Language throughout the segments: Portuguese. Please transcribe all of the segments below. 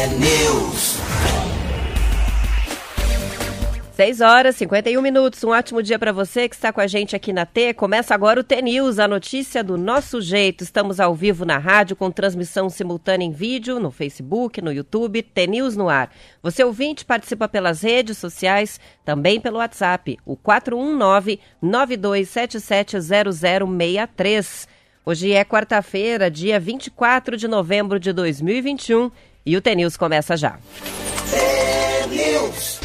T-News. 6 horas 51 minutos. Um ótimo dia para você que está com a gente aqui na T. Começa agora o T News, a notícia do nosso jeito. Estamos ao vivo na rádio com transmissão simultânea em vídeo no Facebook, no YouTube, T News no ar. Você ouvinte participa pelas redes sociais, também pelo WhatsApp, o 419 92770063. Hoje é quarta-feira, dia 24 de novembro de 2021 e o T News começa já. T-News.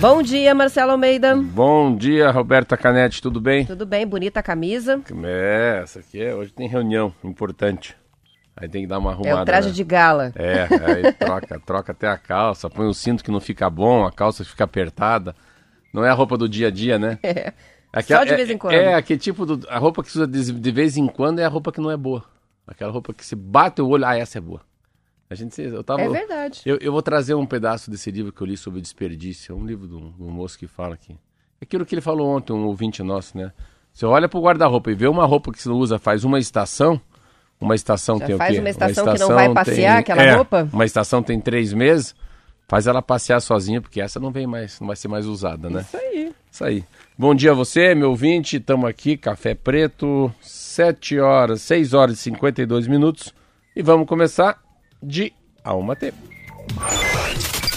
Bom dia, Marcelo Almeida. Bom dia, Roberta Canete, tudo bem? Tudo bem? Bonita a camisa. É, essa aqui é. Hoje tem reunião importante. Aí tem que dar uma É arrumada. o traje né? de gala. É, aí troca, troca até a calça, põe o cinto que não fica bom, a calça fica apertada. Não é a roupa do dia a dia, né? É. Aquela- Só de é- vez em quando. É, aquele tipo do. A roupa que se usa de, de vez em quando é a roupa que não é boa. Aquela roupa que se bate o olho, ah, essa é boa. A gente, eu tava, É verdade. Eu, eu vou trazer um pedaço desse livro que eu li sobre desperdício. É um livro de um, de um moço que fala aqui. Aquilo que ele falou ontem, um ouvinte nosso, né? Você olha pro guarda-roupa e vê uma roupa que você não usa faz uma estação. Uma estação Já tem faz o quê? uma estação que não vai passear, aquela é, roupa? Uma estação tem três meses. Faz ela passear sozinha, porque essa não vem mais, não vai ser mais usada, né? Isso aí. Isso aí. Bom dia a você, meu ouvinte. Estamos aqui, Café Preto, 7 horas, 6 horas e 52 minutos. E vamos começar de Alma T.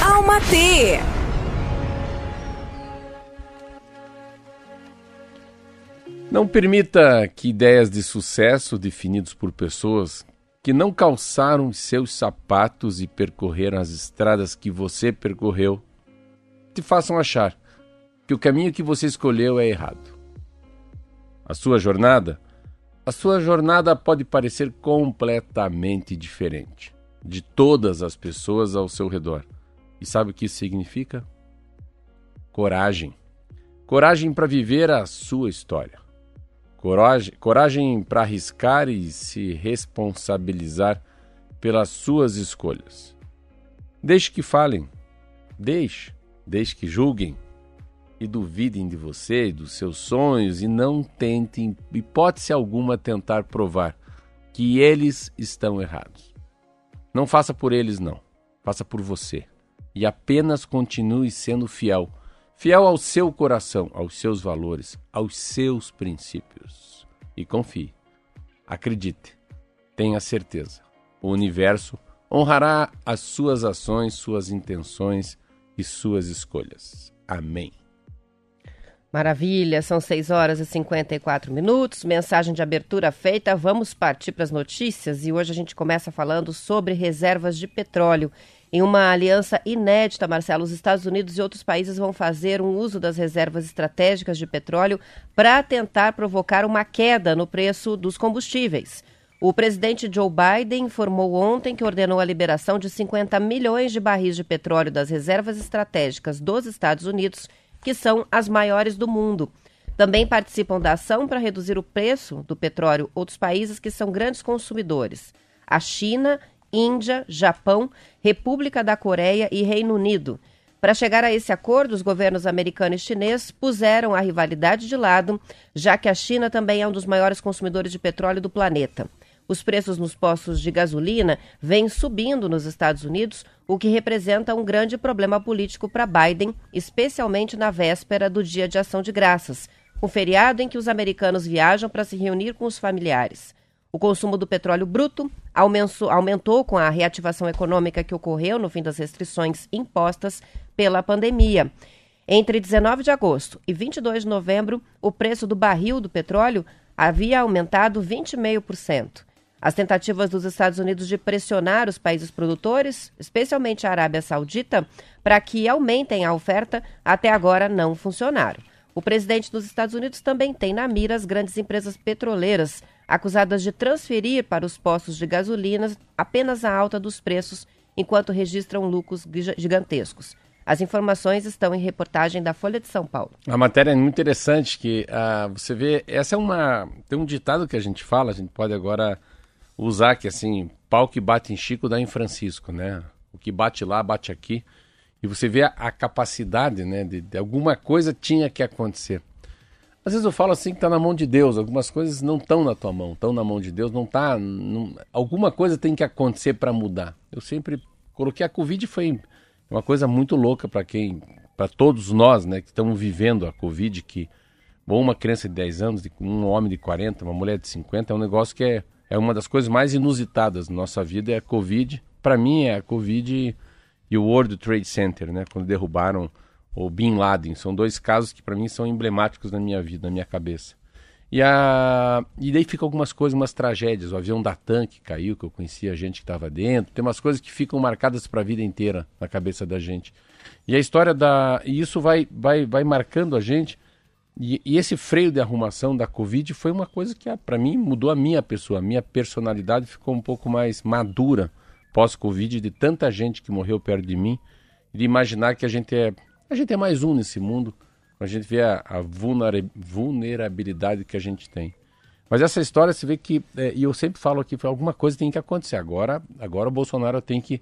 Alma T. Não permita que ideias de sucesso definidos por pessoas que não calçaram os seus sapatos e percorreram as estradas que você percorreu te façam achar que o caminho que você escolheu é errado. A sua jornada, a sua jornada pode parecer completamente diferente de todas as pessoas ao seu redor. E sabe o que isso significa? Coragem. Coragem para viver a sua história. Coragem, coragem para arriscar e se responsabilizar pelas suas escolhas. Deixe que falem, deixe, deixe que julguem e duvidem de você e dos seus sonhos e não tentem, hipótese alguma, tentar provar que eles estão errados. Não faça por eles, não. Faça por você. E apenas continue sendo fiel. Fiel ao seu coração, aos seus valores, aos seus princípios. E confie. Acredite. Tenha certeza. O universo honrará as suas ações, suas intenções e suas escolhas. Amém. Maravilha, são 6 horas e 54 minutos. Mensagem de abertura feita. Vamos partir para as notícias e hoje a gente começa falando sobre reservas de petróleo. Em uma aliança inédita, Marcelo, os Estados Unidos e outros países vão fazer um uso das reservas estratégicas de petróleo para tentar provocar uma queda no preço dos combustíveis. O presidente Joe Biden informou ontem que ordenou a liberação de 50 milhões de barris de petróleo das reservas estratégicas dos Estados Unidos que são as maiores do mundo. Também participam da ação para reduzir o preço do petróleo outros países que são grandes consumidores: a China, Índia, Japão, República da Coreia e Reino Unido. Para chegar a esse acordo, os governos americano e chinês puseram a rivalidade de lado, já que a China também é um dos maiores consumidores de petróleo do planeta. Os preços nos postos de gasolina vêm subindo nos Estados Unidos, o que representa um grande problema político para Biden, especialmente na véspera do Dia de Ação de Graças, um feriado em que os americanos viajam para se reunir com os familiares. O consumo do petróleo bruto aumentou, com a reativação econômica que ocorreu no fim das restrições impostas pela pandemia. Entre 19 de agosto e 22 de novembro, o preço do barril do petróleo havia aumentado 20,5%. As tentativas dos Estados Unidos de pressionar os países produtores, especialmente a Arábia Saudita, para que aumentem a oferta, até agora não funcionaram. O presidente dos Estados Unidos também tem na mira as grandes empresas petroleiras, acusadas de transferir para os postos de gasolina apenas a alta dos preços, enquanto registram lucros gigantescos. As informações estão em reportagem da Folha de São Paulo. A matéria é muito interessante que ah, você vê, essa é uma tem um ditado que a gente fala, a gente pode agora usar que assim, pau que bate em Chico dá em Francisco, né? O que bate lá bate aqui. E você vê a, a capacidade, né, de, de, alguma coisa tinha que acontecer. Às vezes eu falo assim que está na mão de Deus, algumas coisas não estão na tua mão, estão na mão de Deus, não tá, não, alguma coisa tem que acontecer para mudar. Eu sempre coloquei a Covid foi uma coisa muito louca para quem, para todos nós, né, que estamos vivendo a Covid, que uma criança de 10 anos, um homem de 40, uma mulher de 50, é um negócio que é, é uma das coisas mais inusitadas na nossa vida, é a Covid. Para mim é a Covid e o World Trade Center, né, quando derrubaram o Bin Laden. São dois casos que para mim são emblemáticos na minha vida, na minha cabeça. E, a... e daí ficam algumas coisas, umas tragédias. O avião da TAM que caiu, que eu conhecia a gente que estava dentro. Tem umas coisas que ficam marcadas para a vida inteira na cabeça da gente. E a história da. E isso vai, vai, vai marcando a gente. E, e esse freio de arrumação da Covid foi uma coisa que, ah, para mim, mudou a minha pessoa. A minha personalidade ficou um pouco mais madura pós-Covid, de tanta gente que morreu perto de mim. De imaginar que a gente é. A gente é mais um nesse mundo a gente vê a, a vulnerabilidade que a gente tem. Mas essa história se vê que, é, e eu sempre falo aqui, alguma coisa tem que acontecer. Agora, agora o Bolsonaro tem que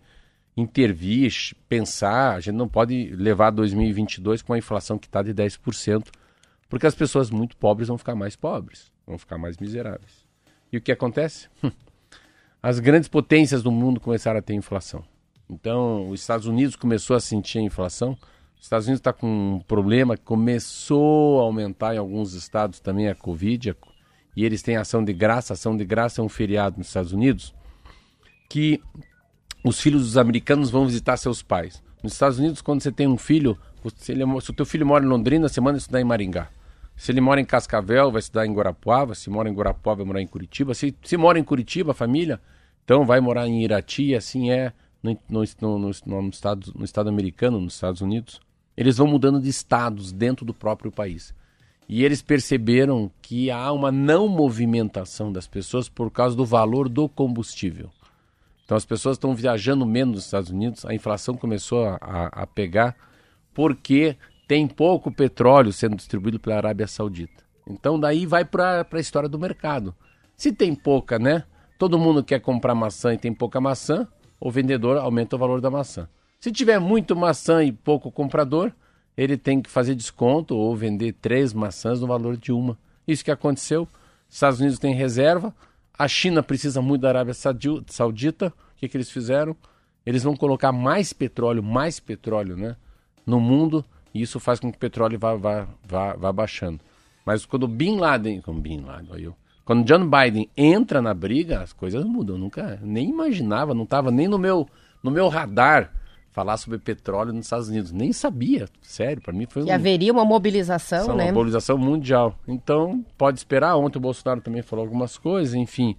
intervir, pensar. A gente não pode levar 2022 com a inflação que está de 10%, porque as pessoas muito pobres vão ficar mais pobres, vão ficar mais miseráveis. E o que acontece? As grandes potências do mundo começaram a ter inflação. Então, os Estados Unidos começou a sentir a inflação, os Estados Unidos está com um problema, começou a aumentar em alguns estados também a Covid, e eles têm ação de graça. Ação de graça é um feriado nos Estados Unidos que os filhos dos americanos vão visitar seus pais. Nos Estados Unidos, quando você tem um filho, se, ele, se o teu filho mora em Londrina, você manda estudar em Maringá. Se ele mora em Cascavel, vai estudar em Guarapuava. Se mora em Guarapuava, vai morar em Curitiba. Se, se mora em Curitiba, a família, então vai morar em Irati. Assim é no, no, no, no, estado, no estado americano, nos Estados Unidos eles vão mudando de estados dentro do próprio país. E eles perceberam que há uma não movimentação das pessoas por causa do valor do combustível. Então as pessoas estão viajando menos nos Estados Unidos, a inflação começou a, a pegar porque tem pouco petróleo sendo distribuído pela Arábia Saudita. Então daí vai para a história do mercado. Se tem pouca, né? Todo mundo quer comprar maçã e tem pouca maçã, o vendedor aumenta o valor da maçã. Se tiver muito maçã e pouco comprador, ele tem que fazer desconto ou vender três maçãs no valor de uma. Isso que aconteceu. Estados Unidos tem reserva, a China precisa muito da Arábia Saudita. O que, que eles fizeram? Eles vão colocar mais petróleo, mais petróleo né, no mundo, e isso faz com que o petróleo vá, vá, vá, vá baixando. Mas quando Bin Laden, como Bin Laden, eu, quando John Biden entra na briga, as coisas mudam. Eu nunca nem imaginava, não estava nem no meu, no meu radar falar sobre petróleo nos Estados Unidos. Nem sabia, sério, para mim foi Que um... haveria uma mobilização, né? Uma mobilização mundial. Então, pode esperar. Ontem o Bolsonaro também falou algumas coisas, enfim.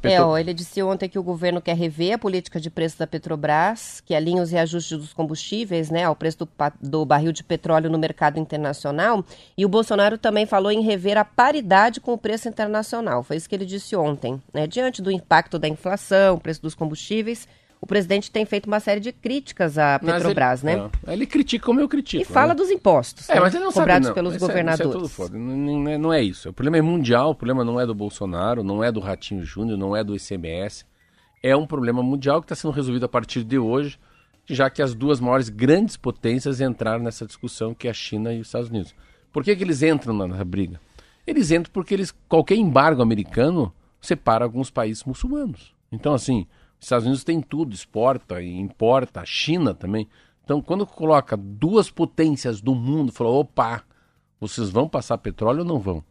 Petro... É, ó, ele disse ontem que o governo quer rever a política de preço da Petrobras, que alinha os reajustes dos combustíveis né, ao preço do, do, barril de petróleo no mercado internacional. E o Bolsonaro também falou em rever a paridade com o preço internacional. Foi isso que ele disse ontem. Né? Diante do impacto da inflação, preço dos combustíveis, o presidente tem feito uma série de críticas à Petrobras, ele, né? É, ele critica como eu critico. E fala né? dos impostos é, né? mas ele não cobrados sabe, não. pelos isso governadores. É, isso é não, é, não é isso. O problema é mundial, o problema não é do Bolsonaro, não é do Ratinho Júnior, não é do ICMS. É um problema mundial que está sendo resolvido a partir de hoje, já que as duas maiores grandes potências entraram nessa discussão, que é a China e os Estados Unidos. Por que, que eles entram na briga? Eles entram porque eles, qualquer embargo americano separa alguns países muçulmanos. Então, assim, os Estados Unidos tem tudo, exporta e importa, a China também. Então, quando coloca duas potências do mundo, falou, opa, vocês vão passar petróleo ou não vão?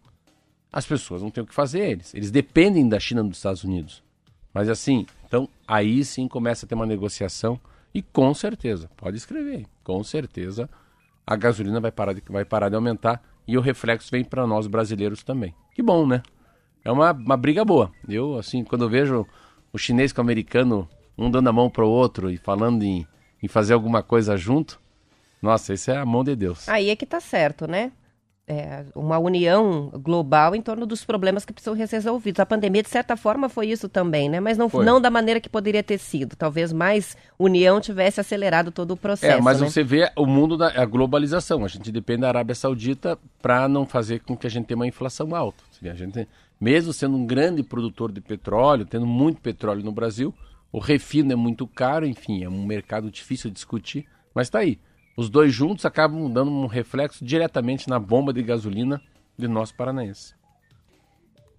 As pessoas não têm o que fazer, eles. Eles dependem da China dos Estados Unidos. Mas assim, então aí sim começa a ter uma negociação e com certeza, pode escrever, com certeza a gasolina vai parar de, vai parar de aumentar e o reflexo vem para nós brasileiros também. Que bom, né? É uma, uma briga boa. Eu, assim, quando vejo o chinês com o americano, um dando a mão para o outro e falando em, em fazer alguma coisa junto, nossa, isso é a mão de Deus. Aí é que tá certo, né? É, uma união global em torno dos problemas que precisam ser resolvidos. A pandemia, de certa forma, foi isso também, né? Mas não, não da maneira que poderia ter sido. Talvez mais união tivesse acelerado todo o processo. É, mas né? você vê o mundo da a globalização. A gente depende da Arábia Saudita para não fazer com que a gente tenha uma inflação alta. A gente mesmo sendo um grande produtor de petróleo, tendo muito petróleo no Brasil, o refino é muito caro, enfim, é um mercado difícil de discutir, mas está aí. Os dois juntos acabam dando um reflexo diretamente na bomba de gasolina de nós paranaenses.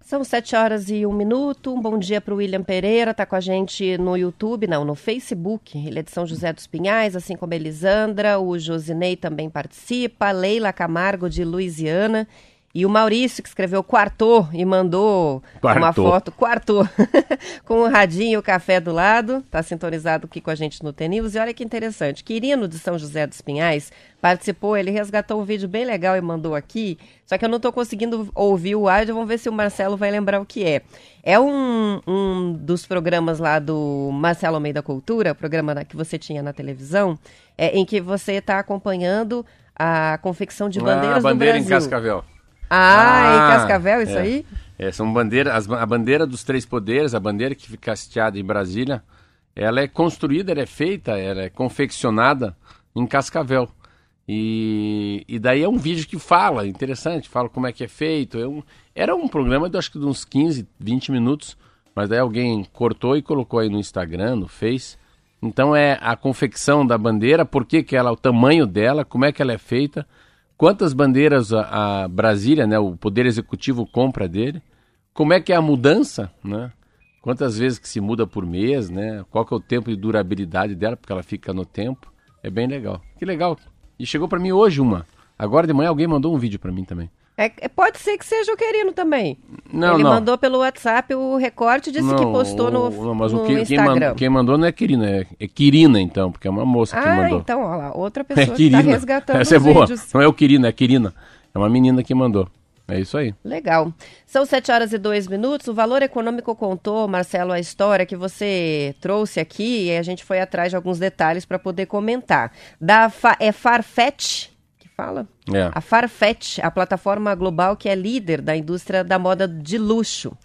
São sete horas e um minuto. Um bom dia para o William Pereira, está com a gente no YouTube, não, no Facebook. Ele é de São José dos Pinhais, assim como a Elisandra. O Josinei também participa. Leila Camargo, de Louisiana. E o Maurício, que escreveu quarto e mandou quartou. uma foto, quarto, com o radinho e o café do lado, está sintonizado aqui com a gente no TNews. E olha que interessante, Quirino de São José dos Pinhais participou, ele resgatou um vídeo bem legal e mandou aqui, só que eu não estou conseguindo ouvir o áudio, vamos ver se o Marcelo vai lembrar o que é. É um, um dos programas lá do Marcelo Almeida Cultura, programa que você tinha na televisão, é, em que você está acompanhando a confecção de bandeiras ah, bandeira do Brasil. em Cascavel. Ah, ah em Cascavel, isso é. aí? É, são bandeiras, a bandeira dos três poderes, a bandeira que fica hasteada em Brasília, ela é construída, ela é feita, ela é confeccionada em Cascavel. E, e daí é um vídeo que fala, interessante, fala como é que é feito. É um, era um programa de acho que de uns 15, 20 minutos, mas daí alguém cortou e colocou aí no Instagram, no Face. Então é a confecção da bandeira, por que, que ela, o tamanho dela, como é que ela é feita quantas bandeiras a, a, Brasília, né, o Poder Executivo compra dele, como é que é a mudança, né? Quantas vezes que se muda por mês, né? Qual que é o tempo de durabilidade dela, porque ela fica no tempo. É bem legal. Que legal. E chegou para mim hoje uma. Agora de manhã alguém mandou um vídeo para mim também. É, é, pode ser que seja o Querino também. Não, Ele não. mandou pelo WhatsApp o recorte, disse não, que postou no, não, mas no o que, Instagram. Quem, quem mandou não é Querina, é, é Quirina então, porque é uma moça ah, que mandou. então, olha lá, outra pessoa é que está resgatando Essa é boa. Vídeos. Não é o Quirina, é Quirina. É uma menina que mandou. É isso aí. Legal. São sete horas e dois minutos. O Valor Econômico contou, Marcelo, a história que você trouxe aqui e a gente foi atrás de alguns detalhes para poder comentar. Da fa é Farfetch fala? É. A Farfetch, a plataforma global que é líder da indústria da moda de luxo.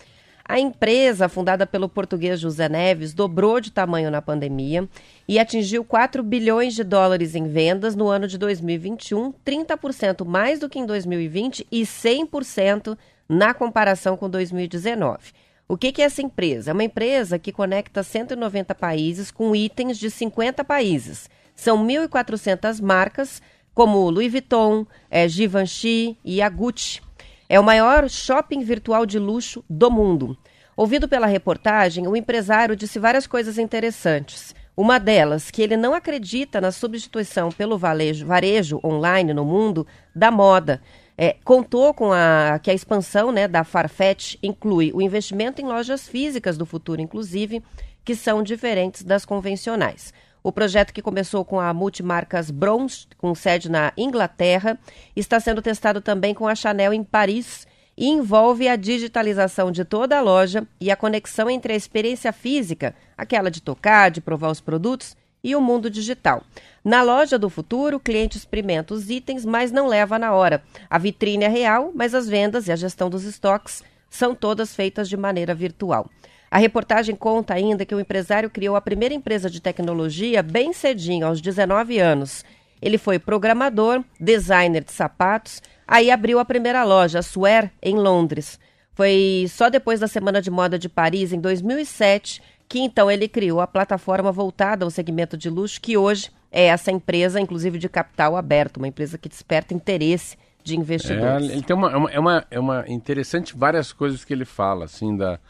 A empresa, fundada pelo português José Neves, dobrou de tamanho na pandemia e atingiu 4 bilhões de dólares em vendas no ano de 2021, 30% mais do que em 2020 e 100% na comparação com 2019. O que, que é essa empresa? É uma empresa que conecta 190 países com itens de 50 países. São 1.400 marcas como Louis Vuitton, é, Givenchy e a Gucci. É o maior shopping virtual de luxo do mundo. Ouvido pela reportagem, o empresário disse várias coisas interessantes. Uma delas, que ele não acredita na substituição pelo varejo, varejo online no mundo da moda. É, contou com a, que a expansão né, da Farfetch inclui o investimento em lojas físicas do futuro, inclusive, que são diferentes das convencionais. O projeto que começou com a multimarcas Bronze, com sede na Inglaterra, está sendo testado também com a Chanel em Paris e envolve a digitalização de toda a loja e a conexão entre a experiência física, aquela de tocar, de provar os produtos, e o mundo digital. Na loja do futuro, o cliente experimenta os itens, mas não leva na hora. A vitrine é real, mas as vendas e a gestão dos estoques são todas feitas de maneira virtual. A reportagem conta ainda que o empresário criou a primeira empresa de tecnologia bem cedinho, aos 19 anos. Ele foi programador, designer de sapatos, aí abriu a primeira loja, a Swear, em Londres. Foi só depois da Semana de Moda de Paris, em 2007, que então ele criou a plataforma voltada ao segmento de luxo, que hoje é essa empresa, inclusive de capital aberto, uma empresa que desperta interesse de investidores. É, ele tem uma, é uma, é uma, é interessante várias coisas que ele fala, assim, da,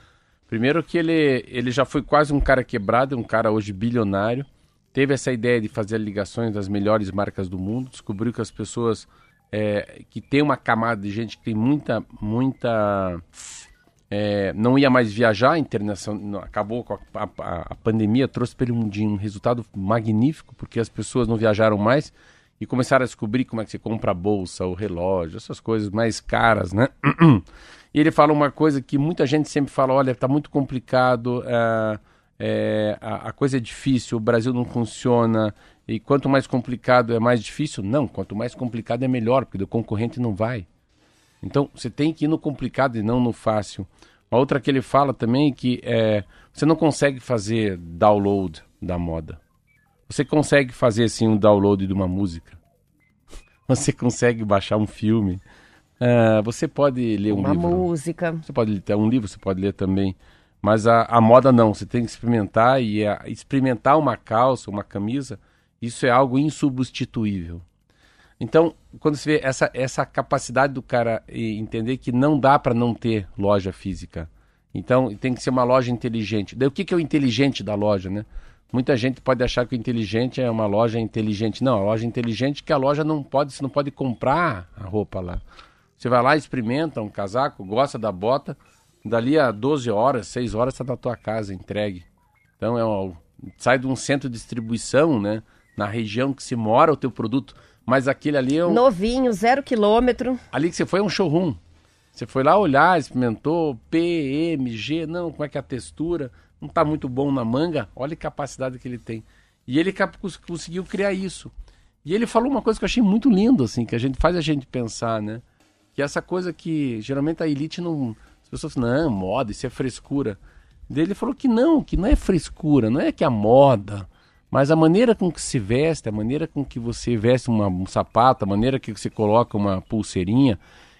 Primeiro que ele, ele já foi quase um cara quebrado, um cara hoje bilionário. Teve essa ideia de fazer ligações das melhores marcas do mundo. Descobriu que as pessoas é, que tem uma camada de gente que tem muita, muita é, não ia mais viajar, internacional, acabou com a, a, a pandemia, trouxe para ele um, um, resultado magnífico, porque as pessoas não viajaram mais e começaram a descobrir como é que você compra a bolsa, o relógio, essas coisas mais caras, né? E ele fala uma coisa que muita gente sempre fala: olha, está muito complicado, é, é, a, a, coisa é difícil, o Brasil não funciona, e quanto mais complicado é mais difícil. Não, quanto mais complicado é melhor, porque o concorrente não vai. Então, você tem que ir no complicado e não no fácil. Uma outra que ele fala também é que é, você não consegue fazer download da moda. Você consegue fazer assim um download de uma música. Você consegue baixar um filme. Uh, você pode ler um Uma livro. Uma música. Você pode ler um livro, você pode ler também. Mas a, a moda não, você tem que experimentar e a, experimentar uma calça, uma camisa, isso é algo insubstituível. Então, quando você vê essa, essa capacidade do cara entender que não dá para não ter loja física. Então, tem que ser uma loja inteligente. Daí, o que, que é o inteligente da loja, né? Muita gente pode achar que o inteligente é uma loja inteligente. Não, a loja inteligente é que a loja não pode, você não pode comprar a roupa lá. Você vai lá, experimenta um casaco, gosta da bota, dali a 12 horas, 6 horas está na tua casa, entregue. Então é um, sai de um centro de distribuição, né? Na região que se mora o teu produto, mas aquele ali é um... Novinho, zero quilômetro. Ali que você foi é um showroom. Você foi lá olhar, experimentou P, M, G, não, como é que é a textura não está muito bom na manga, olha a capacidade que ele tem. E ele conseguiu criar isso. E ele falou uma coisa que eu achei muito lindo, assim, que a gente faz a gente pensar, né? Que essa coisa que geralmente a elite não. As pessoas falam, não, moda, isso é frescura. Ele falou que não, que não é frescura, não é que a moda, mas a maneira com que se veste, a maneira com que você veste uma, um sapato, a maneira que você coloca uma pulseirinha,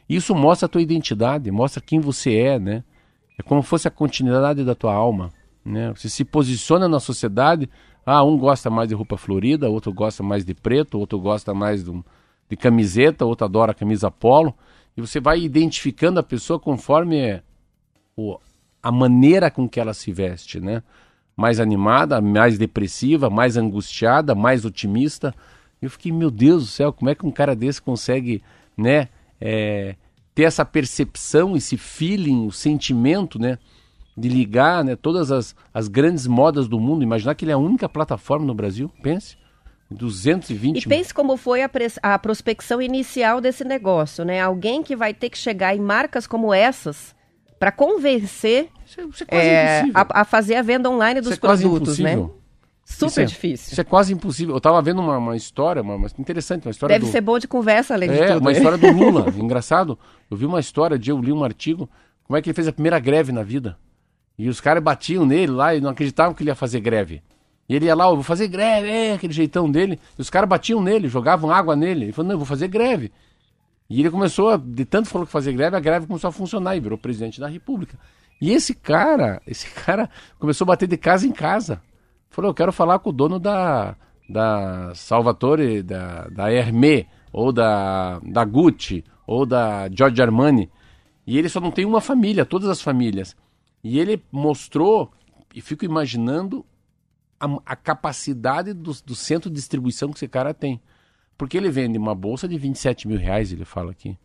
isso mostra a tua identidade, mostra quem você é, né? É como se fosse a continuidade da tua alma. Né? Você se posiciona na sociedade. Ah, um gosta mais de roupa florida, outro gosta mais de preto, outro gosta mais de, de camiseta, outro adora camisa polo. E você vai identificando a pessoa conforme o, a maneira com que ela se veste, né? Mais animada, mais depressiva, mais angustiada, mais otimista. Eu fiquei, meu Deus do céu, como é que um cara desse consegue, né, é, ter essa percepção, esse feeling, o sentimento, né? de ligar né, todas as, as grandes modas do mundo. Imaginar que ele é a única plataforma no Brasil, pense. 220 E pense como foi a, a prospecção inicial desse negócio, né? Alguém que vai ter que chegar em marcas como essas para convencer isso é, isso é, é a, a, fazer a venda online dos isso é produtos, né? Super isso é, difícil. Isso é quase impossível. Eu estava vendo uma, uma história, uma, uma, interessante, uma história. Deve do... ser bom de conversa, além é, de tudo. uma história do Lula. Engraçado. Eu vi uma história de eu li um artigo. Como é que ele fez a primeira greve na vida? E os caras batiam nele lá e não acreditavam que ele ia fazer greve. E ele ia lá, eu vou fazer greve, é, aquele jeitão dele. E os caras batiam nele, jogavam água nele. Ele falou, não, eu vou fazer greve. E ele começou, a, de tanto falou que fazer greve, a greve começou a funcionar e virou presidente da república. E esse cara, esse cara começou a bater de casa em casa. Falou, eu quero falar com o dono da, da Salvatore, da, da Hermé, ou da, da Gucci, ou da Giorgio Armani. E ele só não tem uma família, todas as famílias. E ele mostrou, e fico imaginando a, a capacidade do, do, centro de distribuição que esse cara tem. Porque ele vende uma bolsa de 27 mil reais, ele fala aqui.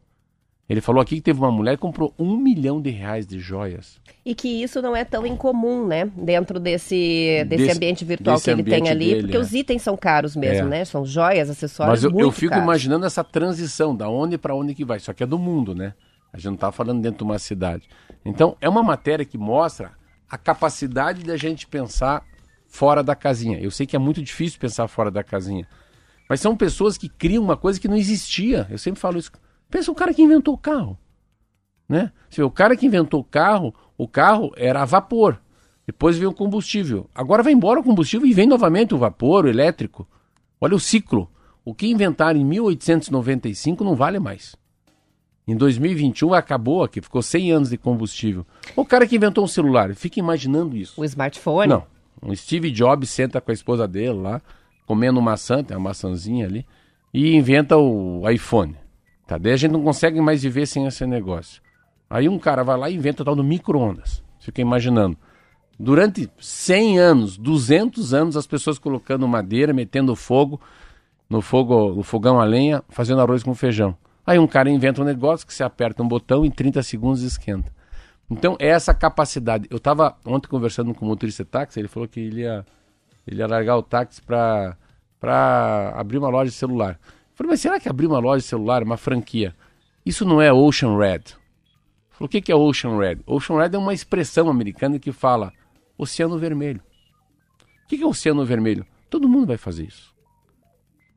Ele falou aqui que teve uma mulher que comprou um milhão de reais de joias. E que isso não é tão incomum, né? Dentro desse, desse, desse ambiente virtual desse que ele tem ali, dele, porque é. os itens são caros mesmo, é. né? São joias, acessórios. Mas eu, eu fico caros. imaginando essa transição, da onde para onde que vai. Só que é do mundo, né? A gente não está falando dentro de uma cidade. Então, é uma matéria que mostra a capacidade da gente pensar fora da casinha. Eu sei que é muito difícil pensar fora da casinha. Mas são pessoas que criam uma coisa que não existia. Eu sempre falo isso. Pensa o cara que inventou o carro. Né? O cara que inventou o carro, o carro era a vapor. Depois veio o combustível. Agora vai embora o combustível e vem novamente o vapor, o elétrico. Olha o ciclo. O que inventaram em 1895 não vale mais. Em 2021 acabou aqui, ficou 100 anos de combustível. O cara que inventou um celular, fica imaginando isso. O smartphone? Não. O Steve Jobs senta com a esposa dele lá, comendo maçã, tem uma maçãzinha ali, e inventa o iPhone. Tá? Daí a gente não consegue mais viver sem esse negócio. Aí um cara vai lá e inventa o tal do micro-ondas. Fica imaginando. Durante 100 anos, 200 anos, as pessoas colocando madeira, metendo fogo no fogo, no fogão a lenha, fazendo arroz com feijão. Aí um cara inventa um negócio que você aperta um botão em 30 segundos esquenta. Então, é essa capacidade. Eu estava ontem conversando com o motorista de táxi, ele falou que ele ia, ele ia largar o táxi para abrir uma loja de celular. Eu falei, mas será que abrir uma loja de celular, uma franquia, isso não é Ocean Red? Falou, o que, que é Ocean Red? Ocean Red é uma expressão americana que fala Oceano Vermelho. O que, que é Oceano Vermelho? Todo mundo vai fazer isso.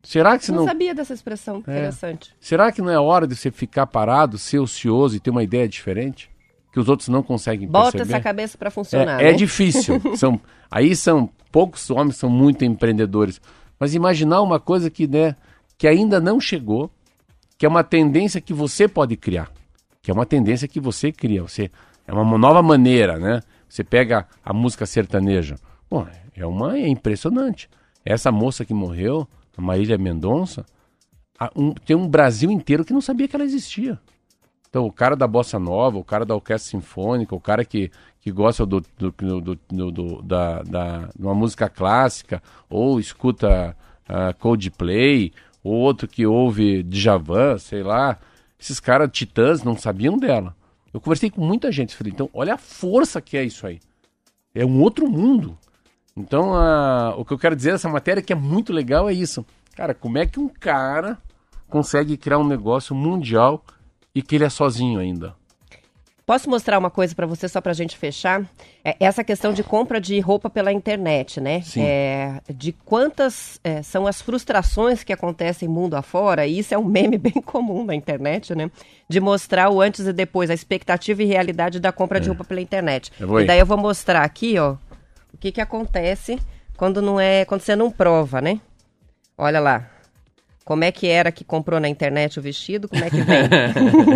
Será que você não... não sabia dessa expressão, é. interessante. Será que não é hora de você ficar parado, ser ocioso e ter uma ideia diferente? Que os outros não conseguem Bota perceber? essa cabeça para funcionar. É, é né? é difícil. são, aí são poucos homens são muito empreendedores. Mas imaginar uma coisa que, né, que ainda não chegou, que é uma tendência que você pode criar. Que é uma tendência que você cria. Você, é uma nova maneira, né? Você pega a música sertaneja. Bom, é uma é impressionante. Essa moça que morreu, a Marília Mendonça, um, tem um Brasil inteiro que não sabia que ela existia. Então, o cara da bossa nova, o cara da orquestra sinfônica, o cara que, que gosta do, do, do, do da, da, de uma música clássica, ou escuta uh, Coldplay, ou outro que ouve Djavan, sei lá. Esses caras titãs não sabiam dela. Eu conversei com muita gente, falei, então, olha a força que é isso aí. É um outro mundo. Então, uh, o que eu quero dizer dessa matéria que é muito legal é isso. Cara, como é que um cara consegue criar um negócio mundial e que ele é sozinho ainda? Posso mostrar uma coisa para você só para a gente fechar? É essa questão de compra de roupa pela internet, né? Sim. É, de quantas é, são as frustrações que acontecem mundo afora, e isso é um meme bem comum na internet, né? De mostrar o antes e depois, a expectativa e realidade da compra de é. roupa pela internet. E daí eu vou mostrar aqui, ó, o que, que acontece quando não é. quando você não prova, né? Olha lá. Como é que era que comprou na internet o vestido? Como é que vem?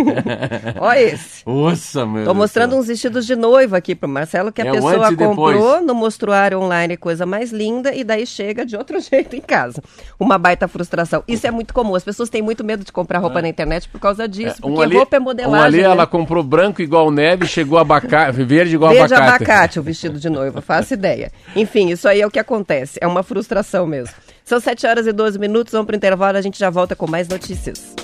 Olha esse. Nossa, meu Tô mostrando Deus. uns vestidos de noiva aqui pro Marcelo, que a é pessoa comprou no mostruário online, coisa mais linda, e daí chega de outro jeito em casa. Uma baita frustração. Isso é muito comum. As pessoas têm muito medo de comprar roupa é. na internet por causa disso, é, um porque ali, roupa é modelagem. Um ali né? ela comprou branco igual neve, chegou abacate, verde igual verde abacate. Verde abacate o vestido de noiva, faço ideia. Enfim, isso aí é o que acontece. É uma frustração mesmo. São 7 horas e 12 minutos, vamos para o intervalo, a gente já volta com mais notícias.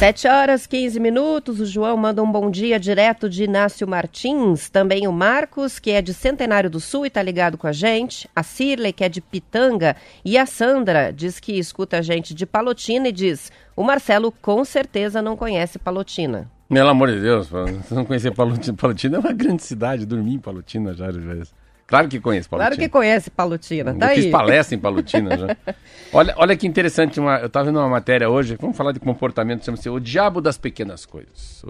Sete horas, 15 minutos. O João manda um bom dia direto de Inácio Martins. Também o Marcos, que é de Centenário do Sul e está ligado com a gente. A Cirley, que é de Pitanga. E a Sandra diz que escuta a gente de Palotina e diz: o Marcelo com certeza não conhece Palotina. Pelo amor de Deus, não conhecer Palotina. Palotina é uma grande cidade. Dormi em Palotina já às vezes. Claro que conhece Palutina. Claro que conhece Palutina, tá eu aí. fiz palestra em Palutina já. Olha, olha que interessante, uma, eu estava vendo uma matéria hoje, vamos falar de comportamento, chama-se O Diabo das Pequenas Coisas.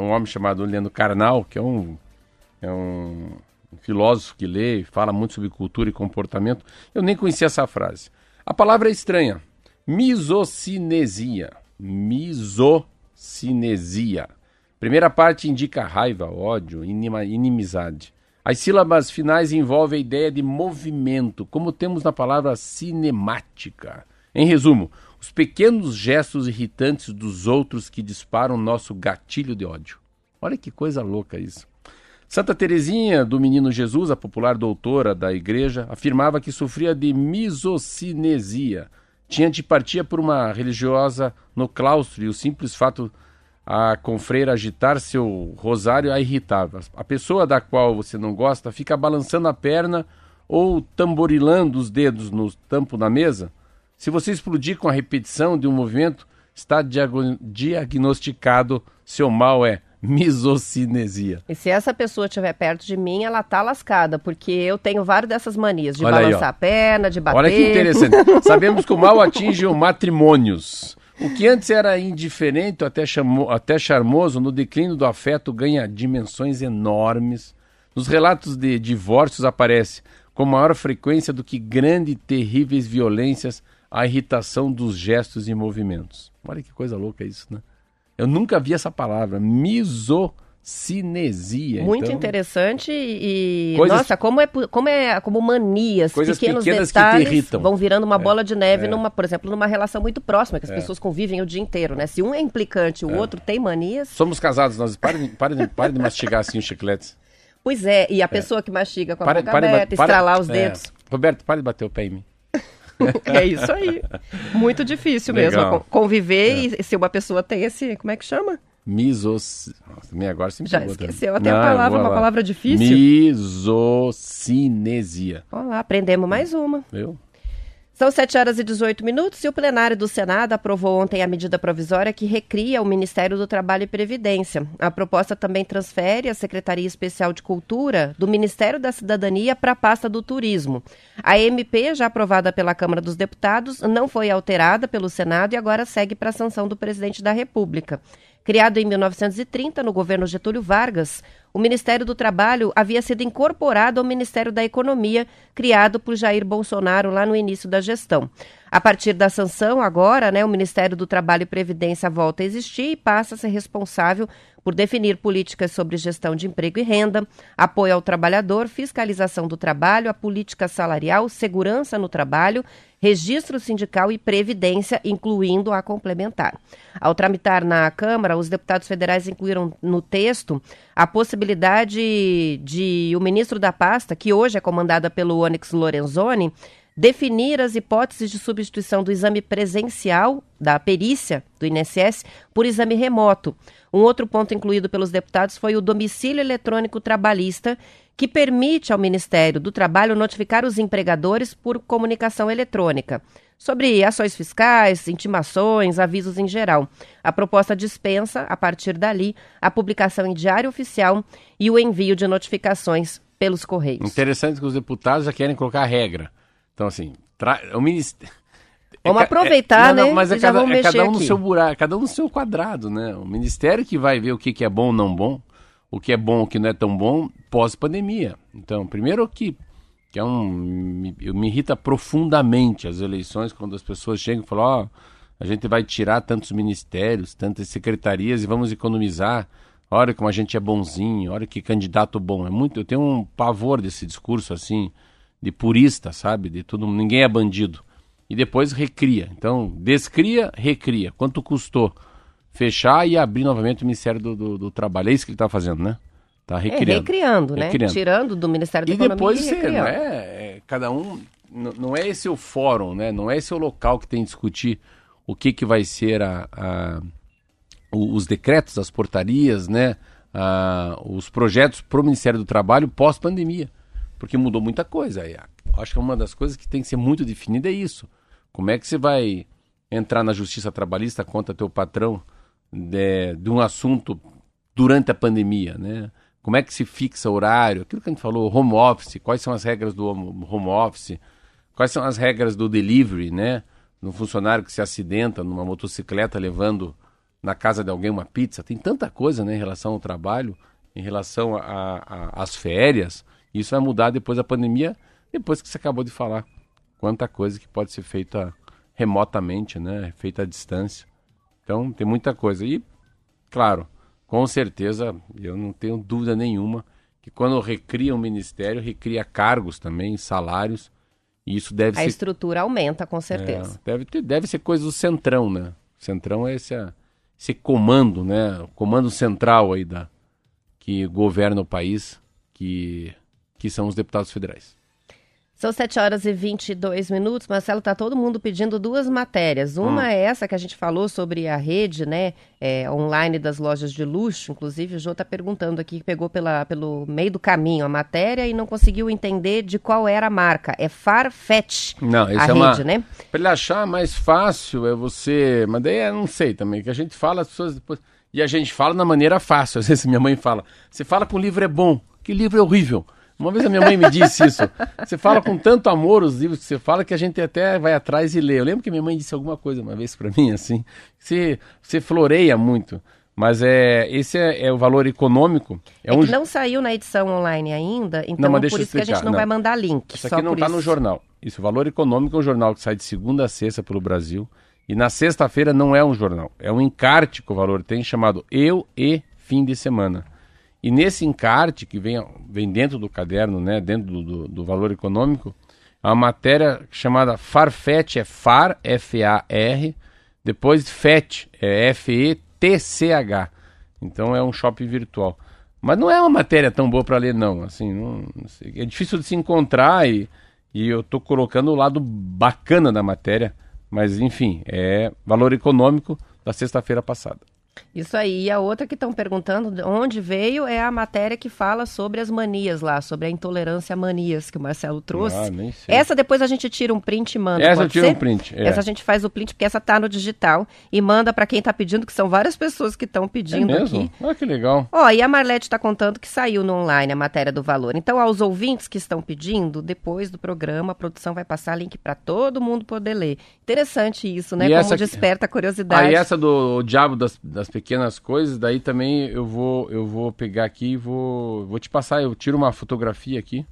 Um homem chamado Leandro Carnal, que é um, é um filósofo que lê e fala muito sobre cultura e comportamento. Eu nem conhecia essa frase. A palavra é estranha. Misocinesia. Misocinesia. Primeira parte indica raiva, ódio, inimizade. As sílabas finais envolvem a ideia de movimento, como temos na palavra cinemática. Em resumo, os pequenos gestos irritantes dos outros que disparam nosso gatilho de ódio. Olha que coisa louca isso. Santa Teresinha do Menino Jesus, a popular doutora da igreja, afirmava que sofria de misocinesia. Tinha antipatia por uma religiosa no claustro e o simples fato a confreira agitar seu rosário a irritava. A pessoa da qual você não gosta fica balançando a perna ou tamborilando os dedos no tampo da mesa. Se você explodir com a repetição de um movimento, está diagnosticado seu mal é misocinesia. E se essa pessoa estiver perto de mim, ela tá lascada, porque eu tenho várias dessas manias de Olha balançar aí, a perna, de bater. Olha que interessante. Sabemos que o mal atinge matrimônios. O que antes era indiferente, até, chamo, até charmoso, no declínio do afeto ganha dimensões enormes. Nos relatos de divórcios aparece com maior frequência do que grandes e terríveis violências a irritação dos gestos e movimentos. Olha que coisa louca isso, né? Eu nunca vi essa palavra, miso cinesia. Muito então... interessante e coisas... nossa, como é como é como manias, coisas pequenos detalhes vão virando uma é, bola de neve é. numa, por exemplo, numa relação muito próxima que as é. pessoas convivem o dia inteiro, né? Se um é implicante, o é. outro tem manias. Somos casados, nós parem, parem, de, de mastigar assim os chicletes. Pois é, e a é. pessoa que mastiga com a pare, boca pare, aberta, pare, estralar os é. dedos. Roberto, pare de bater o pé em mim. é isso aí. Muito difícil Legal. mesmo conviver e se uma pessoa tem esse, como é que chama? Misos... Nossa, agora se Já esqueceu até Não, a palavra, uma palavra difícil. Misocinesia. Olá, aprendemos mais uma. Viu? São 7 horas e 18 minutos e o plenário do Senado aprovou ontem a medida provisória que recria o Ministério do Trabalho e Previdência. A proposta também transfere a Secretaria Especial de Cultura do Ministério da Cidadania para a pasta do Turismo. A MP, já aprovada pela Câmara dos Deputados, não foi alterada pelo Senado e agora segue para a sanção do presidente da República. Criado em 1930 no governo Getúlio Vargas, o Ministério do Trabalho havia sido incorporado ao Ministério da Economia, criado por Jair Bolsonaro lá no início da gestão. A partir da sanção, agora, né, o Ministério do Trabalho e Previdência volta a existir e passa a ser responsável por definir políticas sobre gestão de emprego e renda, apoio ao trabalhador, fiscalização do trabalho, a política salarial, segurança no trabalho, registro sindical e previdência, incluindo a complementar. Ao tramitar na Câmara, os deputados federais incluíram no texto a possibilidade de o ministro da pasta, que hoje é comandada pelo Onyx Lorenzoni, definir as hipóteses de substituição do exame presencial da perícia do INSS por exame remoto. Um outro ponto incluído pelos deputados foi o domicílio eletrônico trabalhista, que permite ao Ministério do Trabalho notificar os empregadores por comunicação eletrônica sobre ações fiscais, intimações, avisos em geral. A proposta dispensa, a partir dali, a publicação em diário oficial e o envio de notificações pelos correios. Interessante que os deputados já querem colocar regra. Então, assim, tra... o ministério. Vamos é, aproveitar, é, não, né? mas é cada, é cada, um aqui. no seu buraco, cada um no seu quadrado, né? O ministério que vai ver o que, que é bom ou não bom, o que é bom o que não é tão bom, pós-pandemia. Então, primeiro que, que é um. Me, me irrita profundamente as eleições, quando as pessoas chegam e falam, ó, oh, a gente vai tirar tantos ministérios, tantas secretarias e vamos economizar. Olha como a gente é bonzinho, olha que candidato bom. É muito, eu tenho um pavor desse discurso assim de purista, sabe? De tudo, ninguém é bandido. E depois recria. Então, descria, recria. Quanto custou fechar e abrir novamente o Ministério do, do, do Trabalho? É isso que ele está fazendo, né? Está recriando. É, recriando, né? Recriando. Tirando do Ministério da e Economia depois, e depois, não é, é, cada um... Não é esse o fórum, né? Não é esse o local que tem que discutir o que, que vai ser a, a os decretos, as portarias, né? Os projetos para o Ministério do Trabalho pós-pandemia porque mudou muita coisa. Acho que uma das coisas que tem que ser muito definida é isso. Como é que você vai entrar na justiça trabalhista contra teu patrão de, de um assunto durante a pandemia, né? Como é que se fixa horário? Aquilo que a gente falou, home office, quais são as regras do home office? Quais são as regras do delivery, né? No funcionário que se acidenta numa motocicleta levando na casa de alguém uma pizza. Tem tanta coisa né, em relação ao trabalho, em relação às férias. Isso vai mudar depois da pandemia, depois que você acabou de falar. Quanta coisa que pode ser feita remotamente, né? Feita à distância. Então, tem muita coisa. E, claro, com certeza, eu não tenho dúvida nenhuma que quando recria um ministério, recria cargos também, salários. E isso deve a ser. Estrutura aumenta, com certeza. É, deve, ter, deve ser coisa do centrão, né? O centrão é esse, esse comando, né? O comando central aí da, que governa o país, que que são os deputados federais. São 7 horas e 22 minutos. Marcelo, está todo mundo pedindo duas matérias. Uma hum. é essa que a gente falou sobre a rede né, é, online das lojas de luxo. Inclusive, o Jô está perguntando aqui, pegou pela, pelo meio do caminho a matéria e não conseguiu entender de qual era a marca. É Farfetch, não, a é rede, uma... né? Para ele achar mais fácil é você... Mas daí eu não sei também, que a gente fala, as pessoas depois... E a gente fala na maneira fácil. Às vezes minha mãe fala, você fala que o livro é bom, que livro é horrível. Uma vez a minha mãe me disse isso. Você fala com tanto amor os livros que você fala que a gente até vai atrás e lê. Eu lembro que minha mãe disse alguma coisa uma vez para mim assim. Você, você floreia muito. Mas é, esse é, é o valor econômico. É, é um... que não saiu na edição online ainda, então não, por isso que a gente não, não, vai mandar link. Isso aqui não está no jornal. Isso, o Valor Econômico é um jornal que sai de segunda a sexta pelo Brasil. E na sexta-feira não é um jornal, é um encarte que o Valor tem chamado Eu e Fim de Semana. E nesse encarte que vem, vem dentro do caderno, né, dentro do, do, do valor econômico, há uma matéria chamada Farfetch, é FAR, F-A-R, depois FET, é F-E-T-C-H. Então é um shopping virtual. Mas não é uma matéria tão boa para ler, não. Assim, não, é difícil de se encontrar e, e eu estou colocando o lado bacana da matéria. Mas, enfim, é valor econômico da sexta-feira passada. Isso aí. E a outra que estão perguntando de onde veio é a matéria que fala sobre as manias lá, sobre a intolerância a manias que o Marcelo trouxe. Ah, nem sei. Essa depois a gente tira um print e manda. Essa eu tiro um print. É. Essa a gente faz o print porque essa tá no digital e manda para quem está pedindo, que são várias pessoas que estão pedindo é mesmo? aqui. Olha que legal. Ó, e a Marlete está contando que saiu no online a matéria do valor. Então, aos ouvintes que estão pedindo, depois do programa, a produção vai passar link para todo mundo poder ler. Interessante isso, né? E Como essa... desperta a curiosidade. Aí essa do Diabo das, das Pequenas Coisas, daí também eu vou eu vou pegar aqui e vou, vou te passar. Eu tiro uma fotografia aqui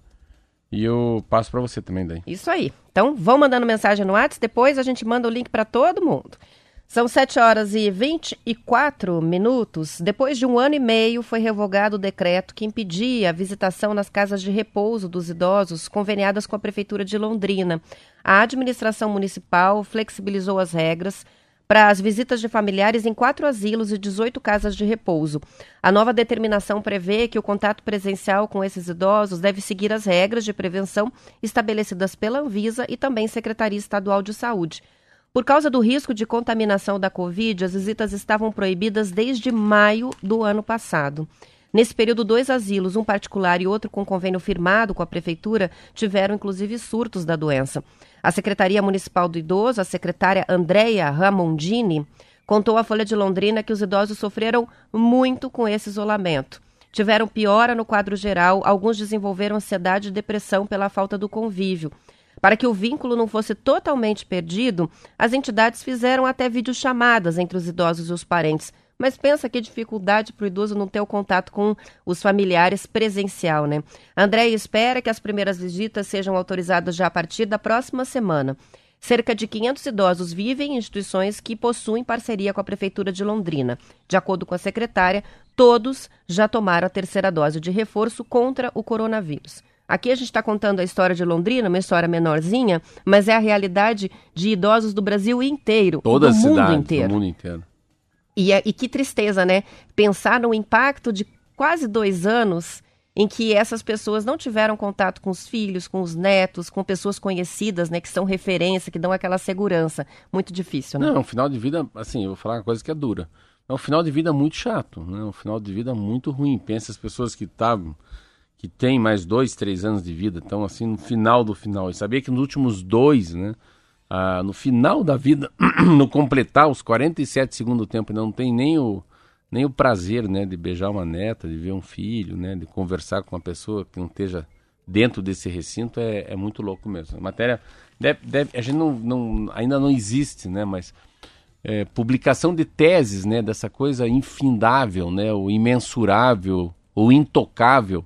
E eu passo para você também daí. Isso aí. Então, vão mandando mensagem no WhatsApp, depois a gente manda o link para todo mundo. São 7 horas e 24 minutos. Depois de um ano e meio, foi revogado o decreto que impedia a visitação nas casas de repouso dos idosos conveniadas com a Prefeitura de Londrina. A administração municipal flexibilizou as regras para as visitas de familiares em quatro asilos e 18 casas de repouso. A nova determinação prevê que o contato presencial com esses idosos deve seguir as regras de prevenção estabelecidas pela Anvisa e também Secretaria Estadual de Saúde. Por causa do risco de contaminação da Covid, as visitas estavam proibidas desde maio do ano passado. Nesse período, dois asilos, um particular e outro com convênio firmado com a Prefeitura, tiveram inclusive surtos da doença. A Secretaria Municipal do Idoso, a secretária Andrea Ramondini, contou à Folha de Londrina que os idosos sofreram muito com esse isolamento. Tiveram piora no quadro geral, alguns desenvolveram ansiedade e depressão pela falta do convívio. Para que o vínculo não fosse totalmente perdido, as entidades fizeram até videochamadas entre os idosos e os parentes. Mas pensa que dificuldade para o idoso não ter o contato com os familiares presencial, né? André espera que as primeiras visitas sejam autorizadas já a partir da próxima semana. Cerca de 500 idosos vivem em instituições que possuem parceria com a Prefeitura de Londrina. De acordo com a secretária, todos já tomaram a terceira dose de reforço contra o coronavírus. Aqui a gente está contando a história de Londrina, uma história menorzinha, mas é a realidade de idosos do Brasil inteiro, Toda do mundo cidade, inteiro. do mundo inteiro. E, é- e que tristeza, né? Pensar no impacto de quase dois anos em que essas pessoas não tiveram contato com os filhos, com os netos, com pessoas conhecidas, né, que são referência, que dão aquela segurança. Muito difícil, né? Não, um final de vida, assim, eu vou falar uma coisa que é dura. É um final de vida muito chato, né? Um final de vida muito ruim. Pensa as pessoas que estavam, que têm mais dois, três anos de vida, estão assim no final do final. E sabia que nos últimos dois, né? Ah, no final da vida, no completar os 47 segundos do tempo, não tem nem o, nem o prazer, né? De beijar uma neta, de ver um filho, né? De conversar com uma pessoa que não esteja dentro desse recinto é, é muito louco mesmo. A matéria deve, deve- a gente não, não- ainda não existe, né? Mas é, publicação de teses, né? Dessa coisa infindável, né? O imensurável, o intocável,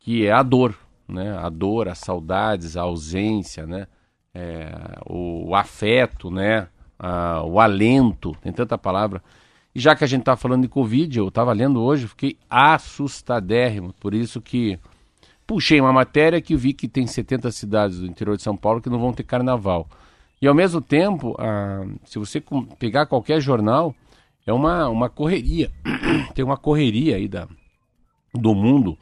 que é a dor, né? A dor, as saudades, a ausência, né? É, o, afeto, né? Ah, o alento, tem tanta palavra. E já que a gente está falando de Covid, eu estava lendo hoje, fiquei assustadérrimo. Por isso que puxei uma matéria que vi que tem 70 cidades do interior de São Paulo que não vão ter carnaval. E ao mesmo tempo, ah, se você pegar qualquer jornal, é uma, uma correria. tem uma correria aí da, do mundo,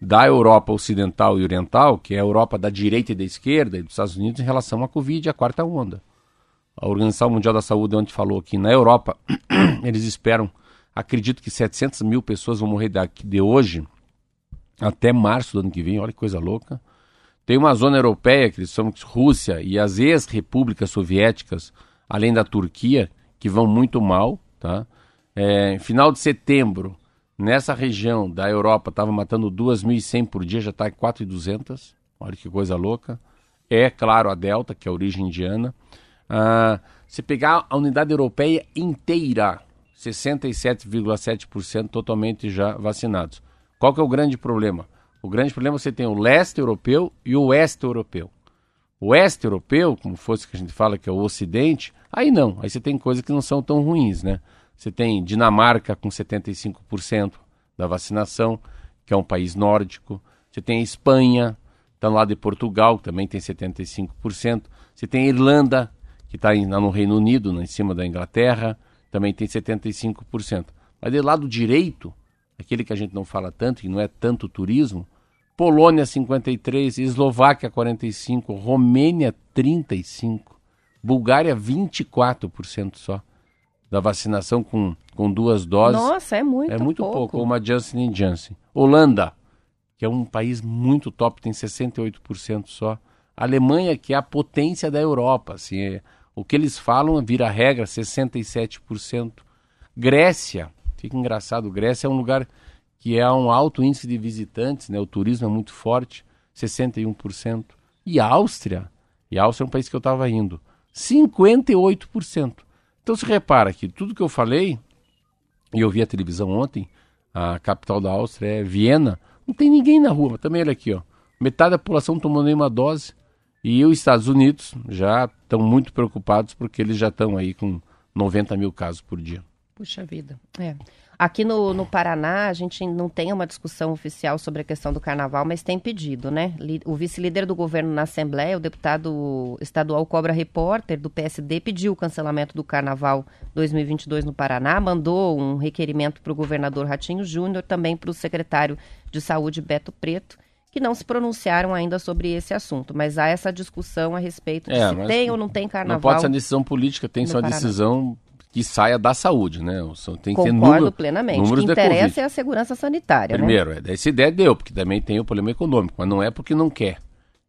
da Europa Ocidental e Oriental, que é a Europa da direita e da esquerda, e dos Estados Unidos, em relação à Covid à quarta onda. A Organização Mundial da Saúde ontem falou que na Europa eles esperam, acredito que 700 mil pessoas vão morrer daqui de hoje até março do ano que vem, olha que coisa louca. Tem uma zona europeia, que eles de Rússia, e as ex-repúblicas soviéticas, além da Turquia, que vão muito mal. Tá? É, final de setembro, nessa região da Europa, estava matando 2.100 por dia, já está em 4.200. Olha que coisa louca. É, claro, a Delta, que é a origem indiana. Ah, se pegar a unidade europeia inteira, 67,7% totalmente já vacinados. Qual que é o grande problema? O grande problema é você tem o leste europeu e o oeste europeu. O oeste europeu, como fosse que a gente fala que é o ocidente, aí não, aí você tem coisas que não são tão ruins, né? Você tem Dinamarca com 75% da vacinação, que é um país nórdico. Você tem a Espanha, está no lado de Portugal, que também tem 75%. Você tem a Irlanda, que está no Reino Unido, né, em cima da Inglaterra, também tem 75%. Mas do lado direito, aquele que a gente não fala tanto, que não é tanto turismo, Polônia 53, Eslováquia 45, Romênia 35, Bulgária 24% só da vacinação com, com duas doses. Nossa, é muito é muito pouco. Uma Johnson Johnson. Holanda, que é um país muito top, tem 68% só. Alemanha, que é a potência da Europa, assim, é, o que eles falam vira regra, 67%. Grécia, fica engraçado, Grécia é um lugar que é um alto índice de visitantes, né? O turismo é muito forte, 61%. E a Áustria, e a Áustria é um país que eu estava indo, 58%. Então se repara que tudo que eu falei, e eu vi a televisão ontem, a capital da Áustria é Viena, não tem ninguém na rua, também olha aqui, ó. Metade da população tomou nenhuma dose. E os Estados Unidos já estão muito preocupados porque eles já estão aí com 90 mil casos por dia. Puxa vida. É. Aqui no, no Paraná, a gente não tem uma discussão oficial sobre a questão do carnaval, mas tem pedido, né? O vice-líder do governo na Assembleia, o deputado estadual Cobra Repórter, do PSD, pediu o cancelamento do carnaval 2022 no Paraná, mandou um requerimento para o governador Ratinho Júnior, também para o secretário de Saúde, Beto Preto que não se pronunciaram ainda sobre esse assunto, mas há essa discussão a respeito de é, se tem ou não tem carnaval. Não pode ser uma decisão política, tem ser uma decisão que saia da saúde, né? Tem que Concordo ter número, plenamente. O que interessa é a segurança sanitária. Né? Primeiro, né? essa ideia deu, porque também tem o problema econômico, mas não é porque não quer.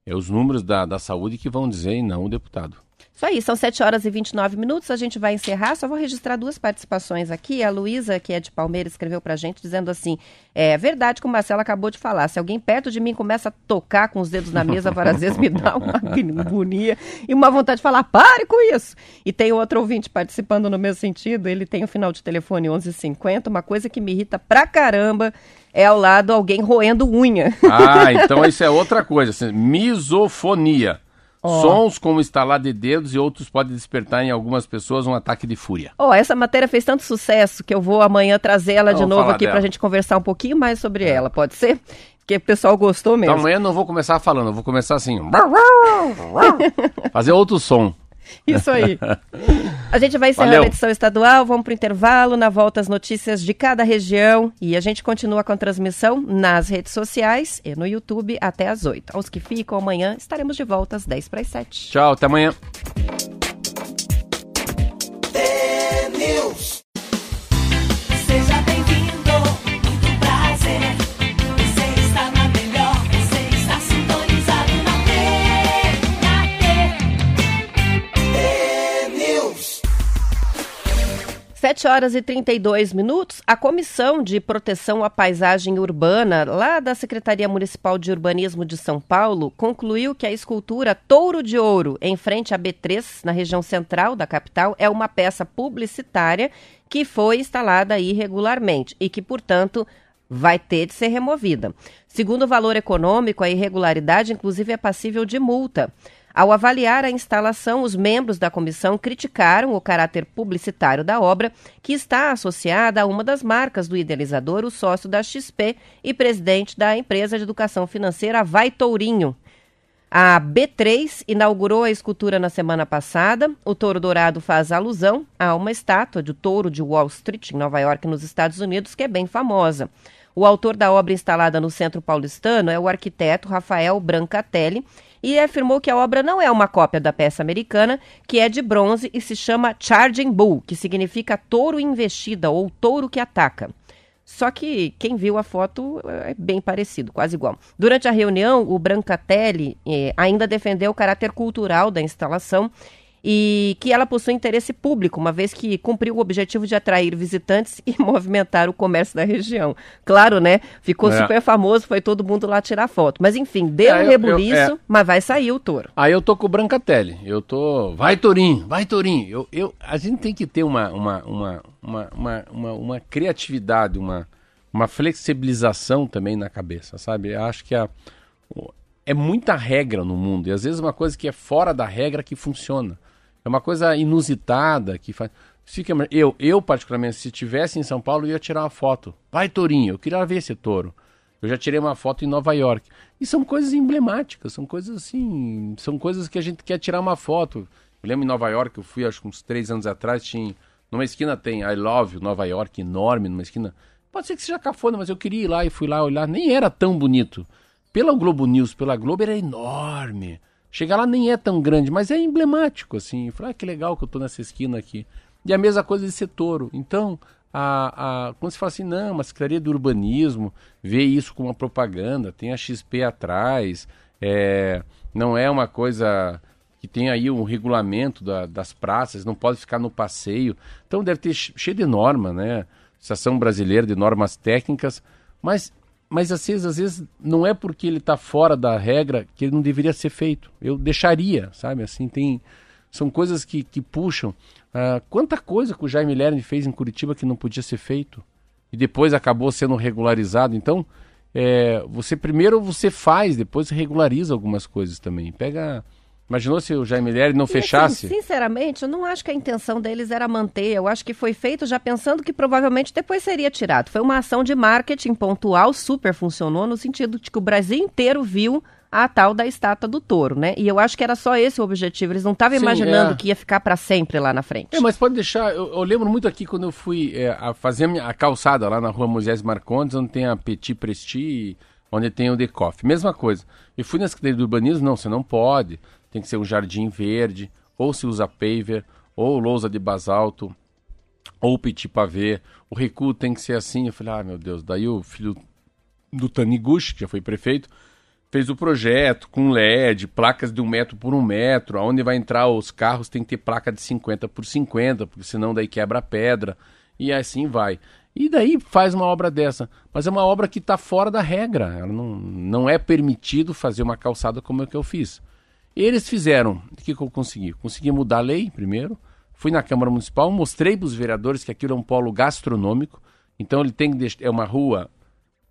É os números da, da saúde que vão dizer e não o deputado. Isso aí, são 7 horas e 29 minutos, a gente vai encerrar, só vou registrar duas participações aqui. A Luísa, que é de Palmeiras, escreveu pra gente dizendo assim: é verdade que o Marcelo acabou de falar, se alguém perto de mim começa a tocar com os dedos na mesa várias vezes, me dá uma agonia e uma vontade de falar, pare com isso! E tem outro ouvinte participando no mesmo sentido, ele tem o final de telefone 1150, uma coisa que me irrita pra caramba é ao lado alguém roendo unha. Ah, então isso é outra coisa, assim, misofonia. Oh. Sons como estalar de dedos e outros podem despertar em algumas pessoas um ataque de fúria. Oh, essa matéria fez tanto sucesso que eu vou amanhã trazer ela de novo aqui para a gente conversar um pouquinho mais sobre é. ela, pode ser? Porque o pessoal gostou mesmo. Então amanhã eu não vou começar falando, eu vou começar assim. fazer outro som. Isso aí. A gente vai encerrar a edição estadual, vamos para o intervalo, na volta as notícias de cada região e a gente continua com a transmissão nas redes sociais e no YouTube até às 8. Aos que ficam amanhã, estaremos de volta às 10 para as 7. Tchau, até amanhã. Sete horas e 32 minutos, a Comissão de Proteção à Paisagem Urbana, lá da Secretaria Municipal de Urbanismo de São Paulo, concluiu que a escultura Touro de Ouro, em frente à B3, na região central da capital, é uma peça publicitária que foi instalada irregularmente e que, portanto, vai ter de ser removida. Segundo o valor econômico, a irregularidade, inclusive, é passível de multa. Ao avaliar a instalação, os membros da comissão criticaram o caráter publicitário da obra, que está associada a uma das marcas do idealizador, o sócio da XP e presidente da empresa de educação financeira Vai Tourinho. A B3 inaugurou a escultura na semana passada. O touro dourado faz alusão a uma estátua do touro de Wall Street, em Nova York, nos Estados Unidos, que é bem famosa. O autor da obra instalada no centro paulistano é o arquiteto Rafael Brancatelli, e afirmou que a obra não é uma cópia da peça americana, que é de bronze e se chama Charging Bull, que significa touro investida ou touro que ataca. Só que quem viu a foto é bem parecido, quase igual. Durante a reunião, o Brancatelli eh, ainda defendeu o caráter cultural da instalação e que ela possui interesse público, uma vez que cumpriu o objetivo de atrair visitantes e movimentar o comércio da região. Claro, né? Ficou é. super famoso, foi todo mundo lá tirar foto. Mas enfim, deu é, um rebuliço, eu, eu, é. mas vai sair o touro. Aí eu tô com o Brancatelli, eu tô... Vai, Tourinho, vai, Tourinho. Eu, eu, a gente tem que ter uma, uma, uma, uma, uma, uma, uma criatividade, uma, uma flexibilização também na cabeça, sabe? Eu acho que a é muita regra no mundo e às vezes uma coisa que é fora da regra que funciona. É uma coisa inusitada que faz. Fica, eu, eu, particularmente, se estivesse em São Paulo, ia tirar uma foto. Vai, Tourinho, eu queria ver esse touro. Eu já tirei uma foto em Nova York. E são coisas emblemáticas, são coisas assim. São coisas que a gente quer tirar uma foto. Eu lembro em Nova York, eu fui acho uns três anos atrás, tinha. Numa esquina tem I Love Nova York, enorme, numa esquina. Pode ser que seja cafona, mas eu queria ir lá e fui lá olhar. Nem era tão bonito. Pela Globo News, pela Globo, era enorme. Chegar lá nem é tão grande, mas é emblemático, assim. Falar, ah, que legal que eu tô nessa esquina aqui. E a mesma coisa de touro. Então, a, a, quando se fala assim, não, a Secretaria do Urbanismo vê isso como uma propaganda, tem a XP atrás, é, não é uma coisa que tem aí um regulamento da, das praças, não pode ficar no passeio. Então deve ter cheio de norma, né? Associação Brasileira de Normas Técnicas, mas mas às vezes, às vezes não é porque ele está fora da regra que ele não deveria ser feito. Eu deixaria, sabe? Assim, tem são coisas que, que puxam. Uh, quanta coisa que o Jaime Lerner fez em Curitiba que não podia ser feito e depois acabou sendo regularizado. Então, é, você primeiro você faz, depois regulariza algumas coisas também. Pega Imaginou se o Jaime Leri não e, assim, fechasse? Assim, sinceramente, eu não acho que a intenção deles era manter. Eu acho que foi feito já pensando que provavelmente depois seria tirado. Foi uma ação de marketing pontual, super funcionou, no sentido de que o Brasil inteiro viu a tal da estátua do touro, né? E eu acho que era só esse o objetivo. Eles não estavam imaginando é. que ia ficar para sempre lá na frente. É, mas pode deixar. Eu, eu lembro muito aqui quando eu fui é, a fazer a, minha, a, calçada lá na rua Moisés Marcondes, onde tem a Petit Presti, onde tem o Decoff. Mesma coisa. Eu fui na Secretaria do Urbanismo, não, você não pode tem que ser um jardim verde, ou se usa paver, ou lousa de basalto, ou petit pavê. O recuo tem que ser assim. Eu falei, ah, meu Deus. Daí o filho do Taniguchi, que já foi prefeito, fez o projeto com LED, placas de um metro por um metro, aonde vai entrar os carros tem que ter placa de 50 por 50, porque senão daí quebra a pedra, e assim vai. E daí faz uma obra dessa. Mas é uma obra que está fora da regra. Ela não, não é permitido fazer uma calçada como é que eu fiz. Eles fizeram. O que, que eu consegui? Consegui mudar a lei primeiro. Fui na Câmara Municipal, mostrei para os vereadores que aquilo é um polo gastronômico. Então ele tem que é uma rua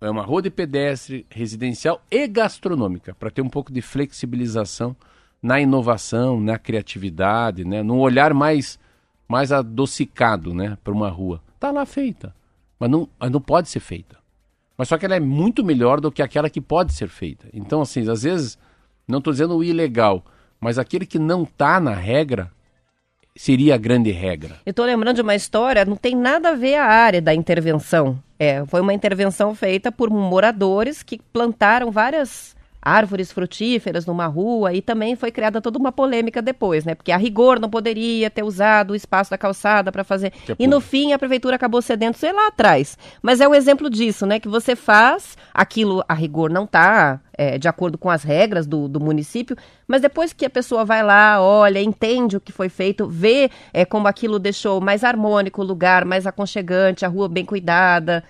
é uma rua de pedestre, residencial e gastronômica, para ter um pouco de flexibilização na inovação, na criatividade, né, num olhar mais mais adocicado, né, para uma rua. Tá lá feita, mas não, mas não pode ser feita. Mas só que ela é muito melhor do que aquela que pode ser feita. Então, assim, às vezes não estou dizendo o ilegal, mas aquele que não está na regra seria a grande regra. Eu estou lembrando de uma história, não tem nada a ver a área da intervenção. É, foi uma intervenção feita por moradores que plantaram várias árvores frutíferas numa rua e também foi criada toda uma polêmica depois, né? Porque a rigor não poderia ter usado o espaço da calçada para fazer. É e no fim a prefeitura acabou cedendo, sei lá atrás. Mas é um exemplo disso, né? Que você faz, aquilo a rigor não está é, de acordo com as regras do, do município, mas depois que a pessoa vai lá, olha, entende o que foi feito, vê é, como aquilo deixou mais harmônico o lugar, mais aconchegante, a rua bem cuidada,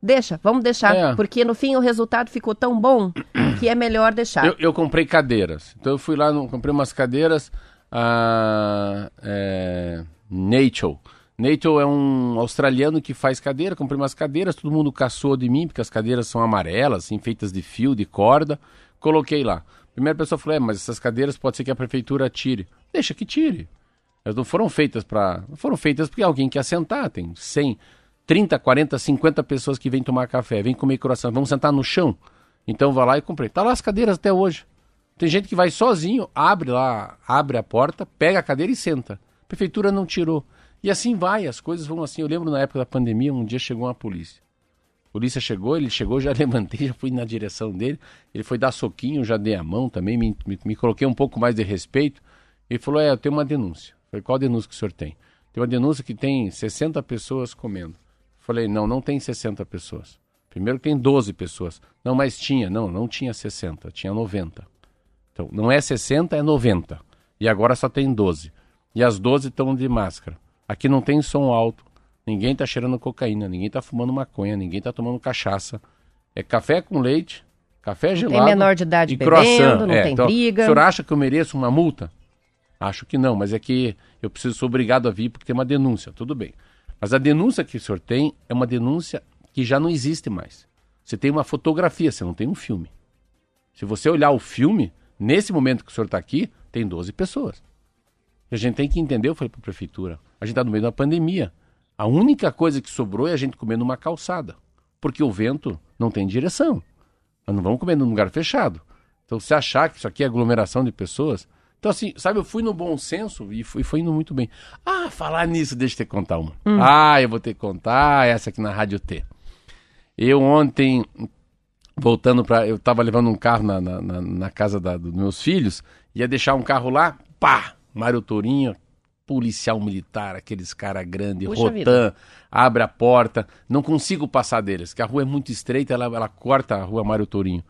Deixa, vamos deixar, é. porque no fim o resultado ficou tão bom que é melhor deixar. Eu, eu comprei cadeiras, então eu fui lá, no, comprei umas cadeiras, a é, Nature. Nature é um australiano que faz cadeira, comprei umas cadeiras, todo mundo caçou de mim, porque as cadeiras são amarelas, assim, feitas de fio, de corda, coloquei lá. Primeira pessoa falou, é, mas essas cadeiras pode ser que a prefeitura tire. Deixa que tire. Elas não foram feitas para... Foram feitas porque alguém quer sentar, tem 100... 30, 40, 50 pessoas que vêm tomar café, vêm comer croissant, vamos sentar no chão. Então vai lá e comprei. Tá lá as cadeiras até hoje. Tem gente que vai sozinho, abre lá, abre a porta, pega a cadeira e senta. A prefeitura não tirou. E assim vai, as coisas vão assim. Eu lembro na época da pandemia, um dia chegou uma polícia. A polícia chegou, ele chegou, já levantei, já fui na direção dele. Ele foi dar soquinho, já dei a mão também, me, me, me coloquei um pouco mais de respeito. Ele falou: É, eu tenho uma denúncia. Eu falei: Qual denúncia que o senhor tem? Tem uma denúncia que tem 60 pessoas comendo. Falei, não, não tem 60 pessoas. Primeiro tem 12 pessoas. Não, mas tinha. Não, não tinha 60, tinha 90. Então, não é 60, é 90. E agora só tem 12. E as 12 estão de máscara. Aqui não tem som alto. Ninguém está cheirando cocaína, ninguém está fumando maconha, ninguém está tomando cachaça. É café com leite, café gelado. Tem menor de idade e bebendo, croissant. não é, tem então, briga. O senhor acha que eu mereço uma multa? Acho que não, mas é que eu preciso, sou obrigado a vir porque tem uma denúncia. Tudo bem. Mas a denúncia que o senhor tem é uma denúncia que já não existe mais. Você tem uma fotografia, você não tem um filme. Se você olhar o filme, nesse momento que o senhor está aqui, tem 12 pessoas. E a gente tem que entender, eu falei para a prefeitura, a gente está no meio da pandemia. A única coisa que sobrou é a gente comer numa calçada. Porque o vento não tem direção. Nós não vamos comer num lugar fechado. Então, se achar que isso aqui é aglomeração de pessoas, então, assim, sabe, eu fui no bom senso e fui, foi indo muito bem. Ah, falar nisso, deixa eu te contar uma. Hum. Ah, eu vou ter que contar essa aqui na Rádio T. Eu ontem, voltando para. Eu tava levando um carro na, na, na casa da, dos meus filhos, ia deixar um carro lá, pá! Mário Tourinho, policial militar, aqueles cara grande, Puxa Rotan, vida. abre a porta. Não consigo passar deles, que a rua é muito estreita, ela, ela corta a rua Mário Tourinho.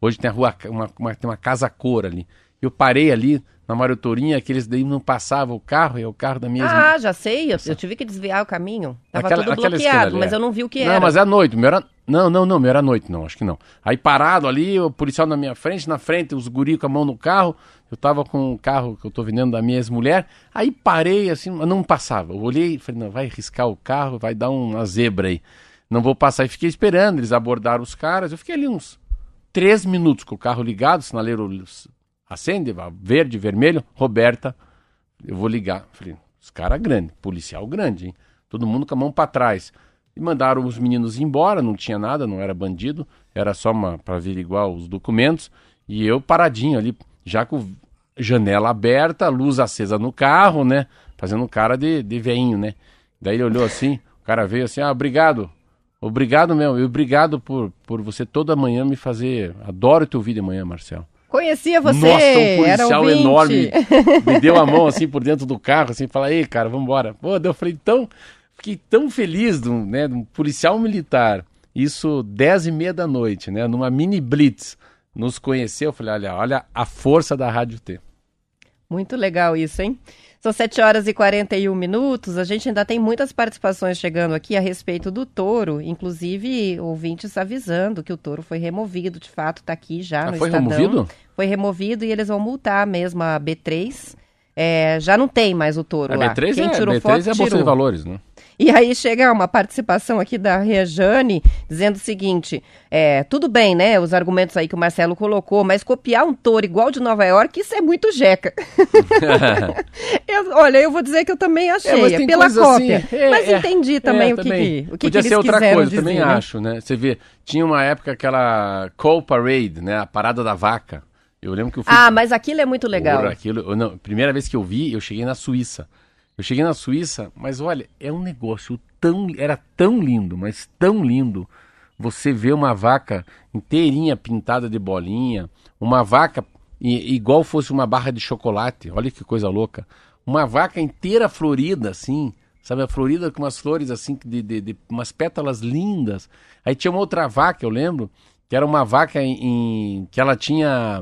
Hoje tem a rua, uma, uma, tem uma casa cor ali. Eu parei ali na Mário Tourinho, aqueles daí não passavam o carro, é o carro da minha Ah, já sei, eu, eu, tive que desviar o caminho. Tava aquela, tudo bloqueado, mas é. eu não vi o que não, era. Não, mas é à noite, meu era... Não, não, não, meu era à noite, não, acho que não. Aí parado ali, o policial na minha frente, na frente, os guri com a mão no carro, eu tava com o carro que eu tô vendendo da minha ex-mulher, aí parei assim, não passava. Eu olhei e falei, não, vai riscar o carro, vai dar uma zebra aí. não vou passar. E fiquei esperando, eles abordaram os caras. Eu fiquei ali uns três minutos com o carro ligado, sinaleiro acende, verde, vermelho. Roberta, eu vou ligar. Falei, os caras grandes, policial grande, hein? Todo mundo com a mão para trás. E mandaram os meninos embora, não tinha nada, não era bandido, era só para averiguar os documentos. E eu paradinho ali, já com janela aberta, luz acesa no carro, né? Fazendo cara de, de veinho, né? Daí ele olhou assim, o cara veio assim, ah, obrigado. Obrigado, meu, e obrigado por, por você toda manhã me fazer. Adoro te ouvir de manhã, Marcel. Conhecia você, Nossa, um policial enorme. Me deu a mão assim por dentro do carro, assim, fala, ei, cara, vamos embora. Pô, eu falei, tão, fiquei tão feliz de um, né, de um policial militar. Isso dez e meia da noite, né? Numa mini blitz. Nos conheceu, eu falei, olha, olha a força da Rádio T. Muito legal isso, hein? São 7 horas e 41 minutos. A gente ainda tem muitas participações chegando aqui a respeito do touro, inclusive ouvintes avisando que o touro foi removido. De fato, está aqui já ah, no foi Estadão. removido? Foi removido e eles vão multar mesmo a B3. É, já não tem mais o touro a lá. B3 Quem é, tirou B3 foto, é a Bolsa tirou. de Valores, né? E aí chega uma participação aqui da Rejane dizendo o seguinte: é, tudo bem, né? Os argumentos aí que o Marcelo colocou, mas copiar um touro igual de Nova York, isso é muito jeca. eu, olha, eu vou dizer que eu também achei, é, pela cópia. Assim, é, mas é, entendi também o que, também. que, o que, Podia que ser outra coisa, dizer, também né? acho, né? Você vê, tinha uma época aquela Coal Parade, né? A parada da vaca. Eu lembro que eu fui. Ah, mas aquilo é muito legal. Porra, aquilo, eu não, primeira vez que eu vi, eu cheguei na Suíça. Eu cheguei na Suíça, mas olha, é um negócio tão. Era tão lindo, mas tão lindo. Você vê uma vaca inteirinha pintada de bolinha, uma vaca igual fosse uma barra de chocolate. Olha que coisa louca. Uma vaca inteira florida, assim, sabe? A florida com umas flores assim, de, de, de umas pétalas lindas. Aí tinha uma outra vaca, eu lembro, que era uma vaca em, em- que ela tinha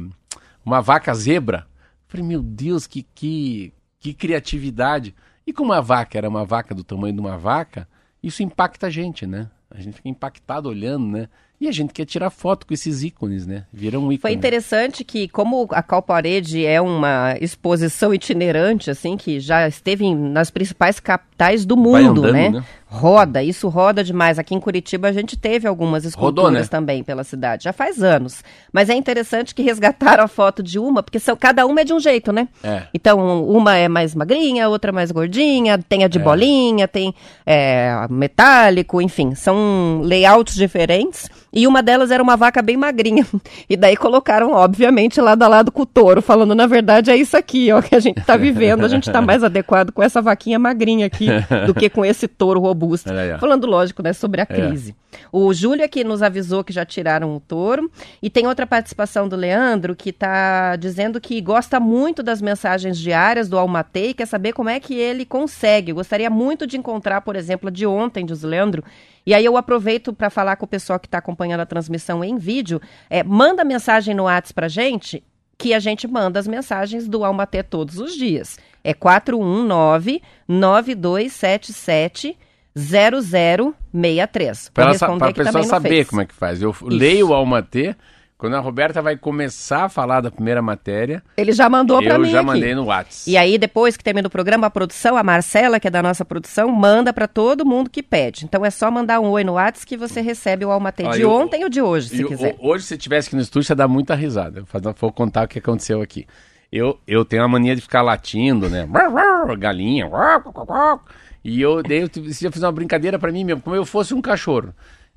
uma vaca zebra. Falei, meu Deus, que, que, que criatividade. E como a vaca era uma vaca do tamanho de uma vaca, isso impacta a gente, né? A gente fica impactado olhando, né? E a gente quer tirar foto com esses ícones, né? Viram um ícone. Foi interessante que, como a Calparede é uma exposição itinerante, assim, que já esteve em- nas principais capitais do mundo, andando, né? né? Roda, isso roda demais. Aqui em Curitiba a gente teve algumas esculturas Rodou, né? também pela cidade, já faz anos. Mas é interessante que resgataram a foto de uma, porque são, cada uma é de um jeito, né? É. Então, uma é mais magrinha, outra mais gordinha, tem a de É. bolinha, tem é, metálico, enfim, são layouts diferentes. E uma delas era uma vaca bem magrinha. E daí colocaram, obviamente, lado a lado com o touro, falando, na verdade, é isso aqui, ó, que a gente tá vivendo. A gente tá mais adequado com essa vaquinha magrinha aqui do que com esse touro robusto. Aí, ó. Falando, lógico, né, sobre a É. crise. O Júlio aqui nos avisou que já tiraram o touro. E tem outra participação do Leandro que está dizendo que gosta muito das mensagens diárias do Almatei e quer saber como é que ele consegue. Gostaria muito de encontrar, por exemplo, a de ontem, diz o Leandro. E aí eu aproveito para falar com o pessoal que está acompanhando a transmissão em vídeo. É, manda mensagem no WhatsApp para gente que a gente manda as mensagens do Almatê todos os dias. É 419-9277 0063. Para aqui pessoa saber Face. como é que faz. Eu leio o Almatê, quando a Roberta vai começar a falar da primeira matéria, Ele já mandou para eu mim já aqui. mandei no WhatsApp. E aí, depois que termina o programa, a produção, a Marcela, que é da nossa produção, manda para todo mundo que pede. Então é só mandar um oi no WhatsApp que você recebe o Almatê de eu- ontem ou de hoje, se E o- quiser. Hoje, se tivesse aqui no estúdio, você dá muita risada. Eu vou contar o que aconteceu aqui. Eu, eu tenho a mania de ficar latindo, né? Galinha. E eu, daí eu eu fiz uma brincadeira pra mim mesmo, como eu fosse um cachorro.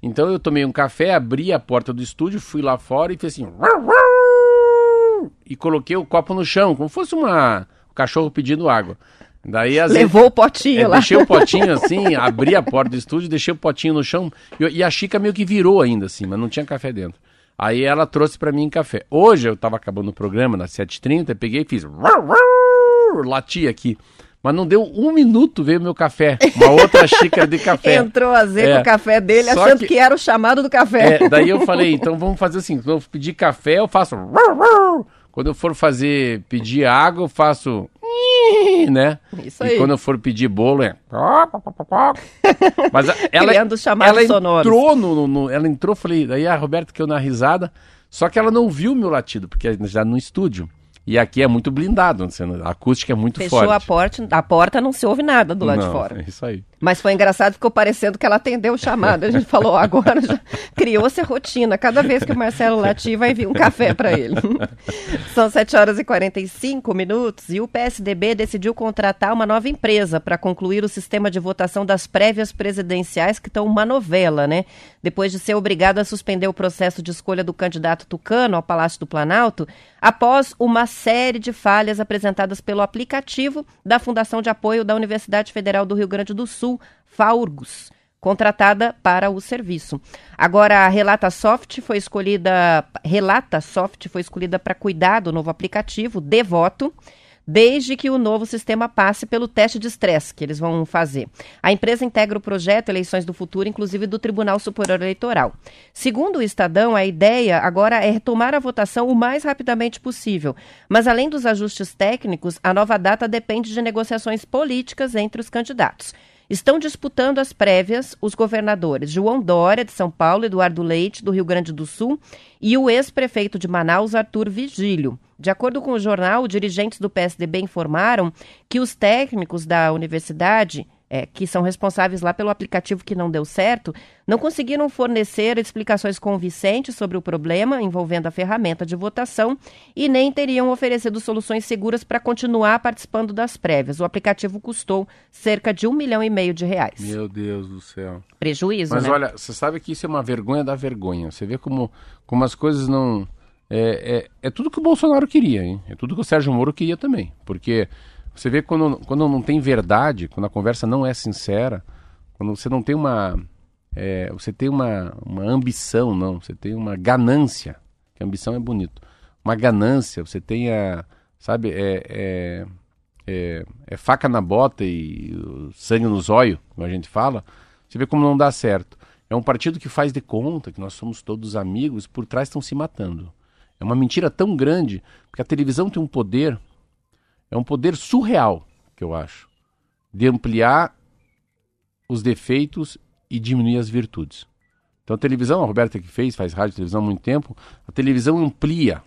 Então eu tomei um café, abri a porta do estúdio, fui lá fora e fiz assim. E coloquei o copo no chão, como fosse uma, um cachorro pedindo água. Daí às vezes- Levou o potinho é, lá. deixei o potinho assim, abri a porta do estúdio, deixei o potinho no chão e, e a Chica meio que virou ainda assim, mas não tinha café dentro. Aí ela trouxe pra mim café. Hoje eu tava acabando o programa, nas 7h30, peguei e fiz. Lati aqui. Mas não deu um minuto, veio meu café. Uma outra xícara de café. Entrou a Zé com É. o café dele, Só achando que- que... era o chamado do café. É, daí eu falei, então vamos fazer assim, quando eu pedir café, eu faço. Quando eu for fazer pedir água, eu faço. Né? Isso E aí. quando eu for pedir bolo, é. Mas ela, Criando chamados ela sonoros. entrou no, no- no- Ela entrou, falei, daí a Roberta que eu na risada, só que ela não viu o meu latido, porque já no estúdio. E aqui é muito blindado, a acústica é muito Fechou forte. a porta, a porta não se ouve nada do lado Não, de fora. É isso aí. Mas foi engraçado, ficou parecendo que ela atendeu o chamado. A gente falou, agora já criou-se rotina. Cada vez que o Marcelo latir, vai vir um café para ele. São 7 horas e 45 minutos e o PSDB decidiu contratar uma nova empresa para concluir o sistema de votação das prévias presidenciais, que estão uma novela, né? Depois de ser obrigado a suspender o processo de escolha do candidato Tucano ao Palácio do Planalto, após uma série de falhas apresentadas pelo aplicativo da Fundação de Apoio da Universidade Federal do Rio Grande do Sul Sul, contratada para o serviço. Agora, a Relata Soft foi escolhida, Relata Soft foi escolhida para cuidar do novo aplicativo Devoto desde que o novo sistema passe pelo teste de estresse que eles vão fazer. A empresa integra o projeto Eleições do Futuro, inclusive do Tribunal Superior Eleitoral. Segundo o Estadão, a ideia agora é retomar a votação o mais rapidamente possível. Mas além dos ajustes técnicos, a nova data depende de negociações políticas entre os candidatos. Estão disputando as prévias os governadores João Dória, de São Paulo, Eduardo Leite, do Rio Grande do Sul, e o ex-prefeito de Manaus, Arthur Vigílio. De acordo com o jornal, dirigentes do PSDB informaram que os técnicos da universidade é, que são responsáveis lá pelo aplicativo que não deu certo, não conseguiram fornecer explicações convincentes sobre o problema envolvendo a ferramenta de votação e nem teriam oferecido soluções seguras para continuar participando das prévias. O aplicativo custou cerca de um milhão e meio de reais. Meu Deus do céu. Prejuízo, Mas né? olha, você sabe que isso é uma vergonha da vergonha. Você vê como, como as coisas não... É, é, é tudo que o Bolsonaro queria, hein? É tudo que o Sérgio Moro queria também. Porque você vê quando, quando não tem verdade, quando a conversa não é sincera, quando você não tem uma. É, você tem uma, uma ambição, não, você tem uma ganância, que ambição é bonito. Uma ganância, você tem a. Sabe, é, é, é, é faca na bota e sangue nos olhos, como a gente fala. Você vê como não dá certo. É um partido que faz de conta que nós somos todos amigos, por trás estão se matando. É uma mentira tão grande, porque a televisão tem um poder é um poder surreal, que eu acho, de ampliar os defeitos e diminuir as virtudes. Então a televisão, a Roberta que fez, faz rádio e televisão há muito tempo, a televisão amplia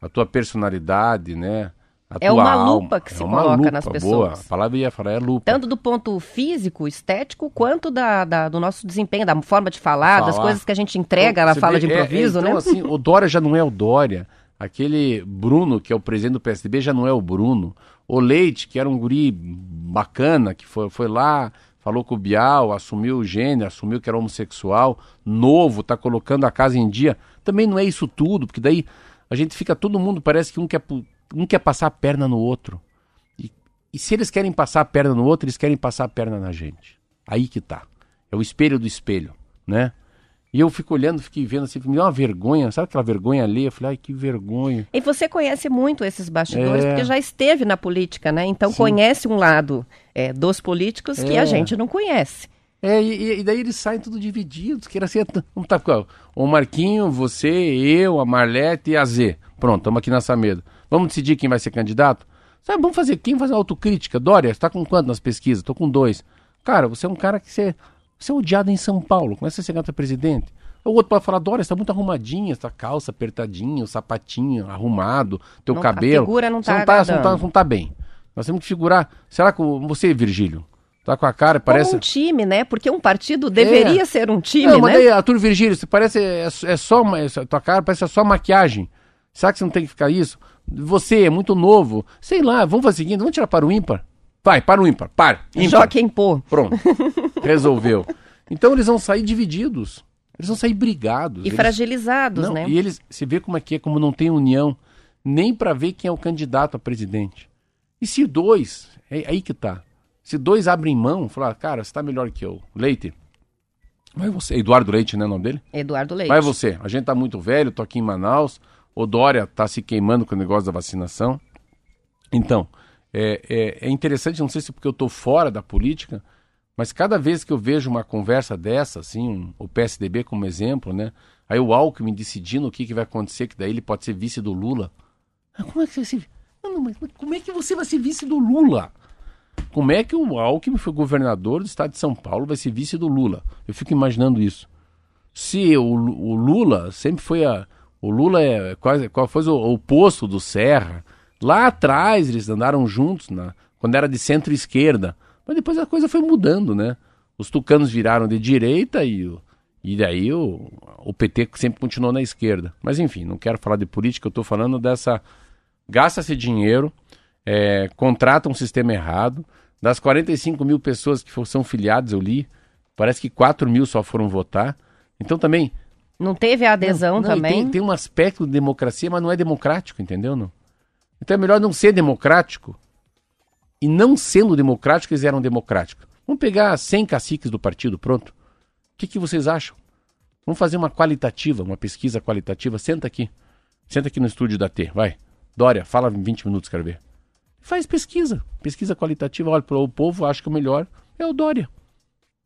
a tua personalidade, né? A é uma alma. lupa que é se coloca lupa, nas pessoas. Boa. A palavra ia falar é lupa. Tanto do ponto físico, estético, quanto da, da do nosso desempenho, da forma de falar, falar. das coisas que a gente entrega então, na fala vê, de improviso, é, é, então, né? assim, o Dória já não é o Dória. Aquele Bruno, que é o presidente do PSDB, já não é o Bruno. O Leite, que era um guri bacana, que foi, foi lá, falou com o Bial, assumiu o gênero, assumiu que era homossexual, novo, tá colocando a casa em dia. Também não é isso tudo, porque daí a gente fica, todo mundo parece que um quer, um quer passar a perna no outro. E, e se eles querem passar a perna no outro, eles querem passar a perna na gente. Aí que tá. É o espelho do espelho, né? E eu fico olhando, fiquei vendo assim, me deu uma vergonha, sabe aquela vergonha ali? Eu falei, ai, que vergonha. E você conhece muito esses bastidores, é... porque já esteve na política, né? Então Sim. conhece um lado é, dos políticos é... que a é. gente não conhece. É, e, e, daí eles saem tudo divididos, que era assim, vamos tá, o Marquinho, você, eu, a Marlete e a Z. Pronto, estamos aqui nessa mesa. Vamos decidir quem vai ser candidato? Sabe, vamos fazer, quem faz a autocrítica? Dória, você está com quanto nas pesquisas? Estou com dois. Cara, você é um cara que você você é odiado em São Paulo, começa a ser a presidente. O outro pode falar, Dória, está muito arrumadinha, essa calça apertadinha, o sapatinho arrumado, teu não, cabelo. A figura não está não, tá, não, tá, não tá bem. Nós temos que figurar. Será que você, Virgílio, tá com a cara, parece... Como um time, né? Porque um partido deveria é. ser um time, não, né? Mas aí, Arthur Virgílio, você parece, é, é só, é, tua cara parece só maquiagem. Será que você não tem que ficar isso? Você é muito novo. Sei lá, vamos fazer o seguinte, vamos tirar para o ímpar? Vai, para o ímpar, para. Ímpar. Joaquim Pô. Pronto, resolveu. Então eles vão sair divididos. Eles vão sair brigados. E eles... fragilizados, não, né? E eles, você vê como aqui é, como não tem união, nem para ver quem é o candidato a presidente. E se dois, é aí que tá. Se dois abrem mão, falar, cara, você tá melhor que eu. Leite. Vai você. Eduardo Leite, né, o nome dele? Eduardo Leite. Vai você. A gente tá muito velho, tô aqui em Manaus. O Dória tá se queimando com o negócio da vacinação. Então, é, é, é interessante, não sei se porque eu tô fora da política, mas cada vez que eu vejo uma conversa dessa, assim, um, o PSDB como exemplo, né? Aí o Alckmin decidindo o que, que vai acontecer, que daí ele pode ser vice do Lula. Ah, como é que você. Não, mas como é que você vai ser vice do Lula? Como é que o Alckmin foi governador do estado de São Paulo, vai ser vice do Lula? Eu fico imaginando isso. Se o, o Lula sempre foi a. O Lula é quase qual foi o, o posto do Serra. Lá atrás eles andaram juntos, na, quando era de centro-esquerda Mas depois a coisa foi mudando, né? Os tucanos viraram de direita e, e daí o, o PT sempre continuou na esquerda. Mas enfim, não quero falar de política, eu estou falando dessa. Gasta-se dinheiro, é, contrata um sistema errado. Das 45 mil pessoas que são filiadas, eu li, parece que 4 mil só foram votar. Então também. Não teve a adesão não, não, também? Tem, tem, um aspecto de democracia, mas não é democrático, entendeu? Não? Então é melhor não ser democrático. E não sendo democrático, eles eram democráticos. Vamos pegar 100 caciques do partido, pronto. O que, que vocês acham? Vamos fazer uma qualitativa, uma pesquisa qualitativa. Senta aqui. Senta aqui no estúdio da T, vai. Dória, fala em 20 minutos, quero ver. Faz pesquisa. Pesquisa qualitativa. Olha, o povo acha que o melhor é o Dória.